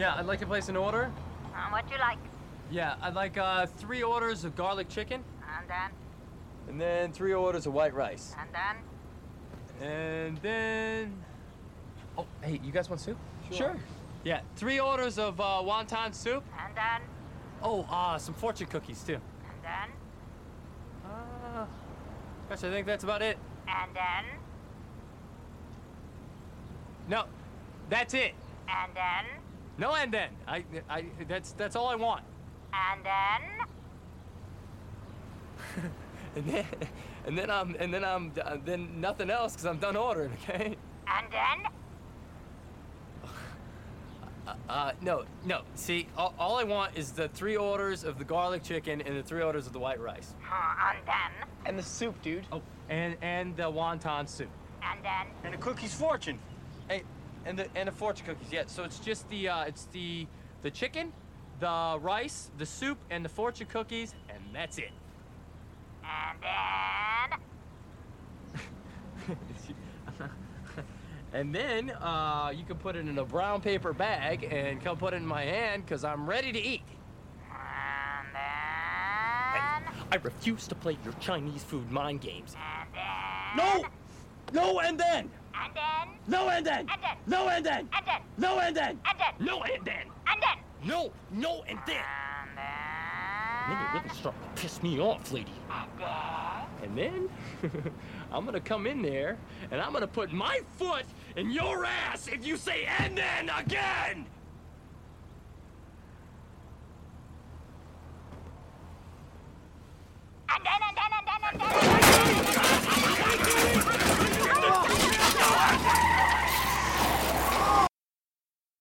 Yeah, I'd like to place an order. Uh, what do you like? Yeah, I'd like uh, three orders of garlic chicken, And then, and then three orders of white rice, and then, and then. Oh, hey, you guys want soup? Sure. Yeah, three orders of uh, wonton soup. and then, Oh, uh, some fortune cookies too. and then, Uh, gosh, I think that's about it. and then, No, that's it. and then, No and then. I, I, that's that's all I want. and then, And then, and then I'm, and then I'm, uh, then nothing else because I'm done ordering. Okay. and then, Uh, no, no. See, all, all I want is the three orders of the garlic chicken and the three orders of the white rice. uh, and then, And the soup, dude. Oh, and and the wonton soup. and then, And the cookies fortune. Hey, and the and the fortune cookies. Yeah. So it's just the uh, it's the the chicken, the rice, the soup, and the fortune cookies, and that's it. and then, and then uh, you can put it in a brown paper bag and come put it in my hand because I'm ready to eat. and then, I refuse to play your Chinese food mind games. and then, No! No and then! And then. No and then. And then. No and then. And then. No and then. And then. No and then. And then. No, no and then. And then. Nigga really starting to piss me off, lady. And then. And then I'm gonna come in there and I'm gonna put my foot in your ass if you say and then again. And then, and then, and then, and then, and then. Ha ha ha!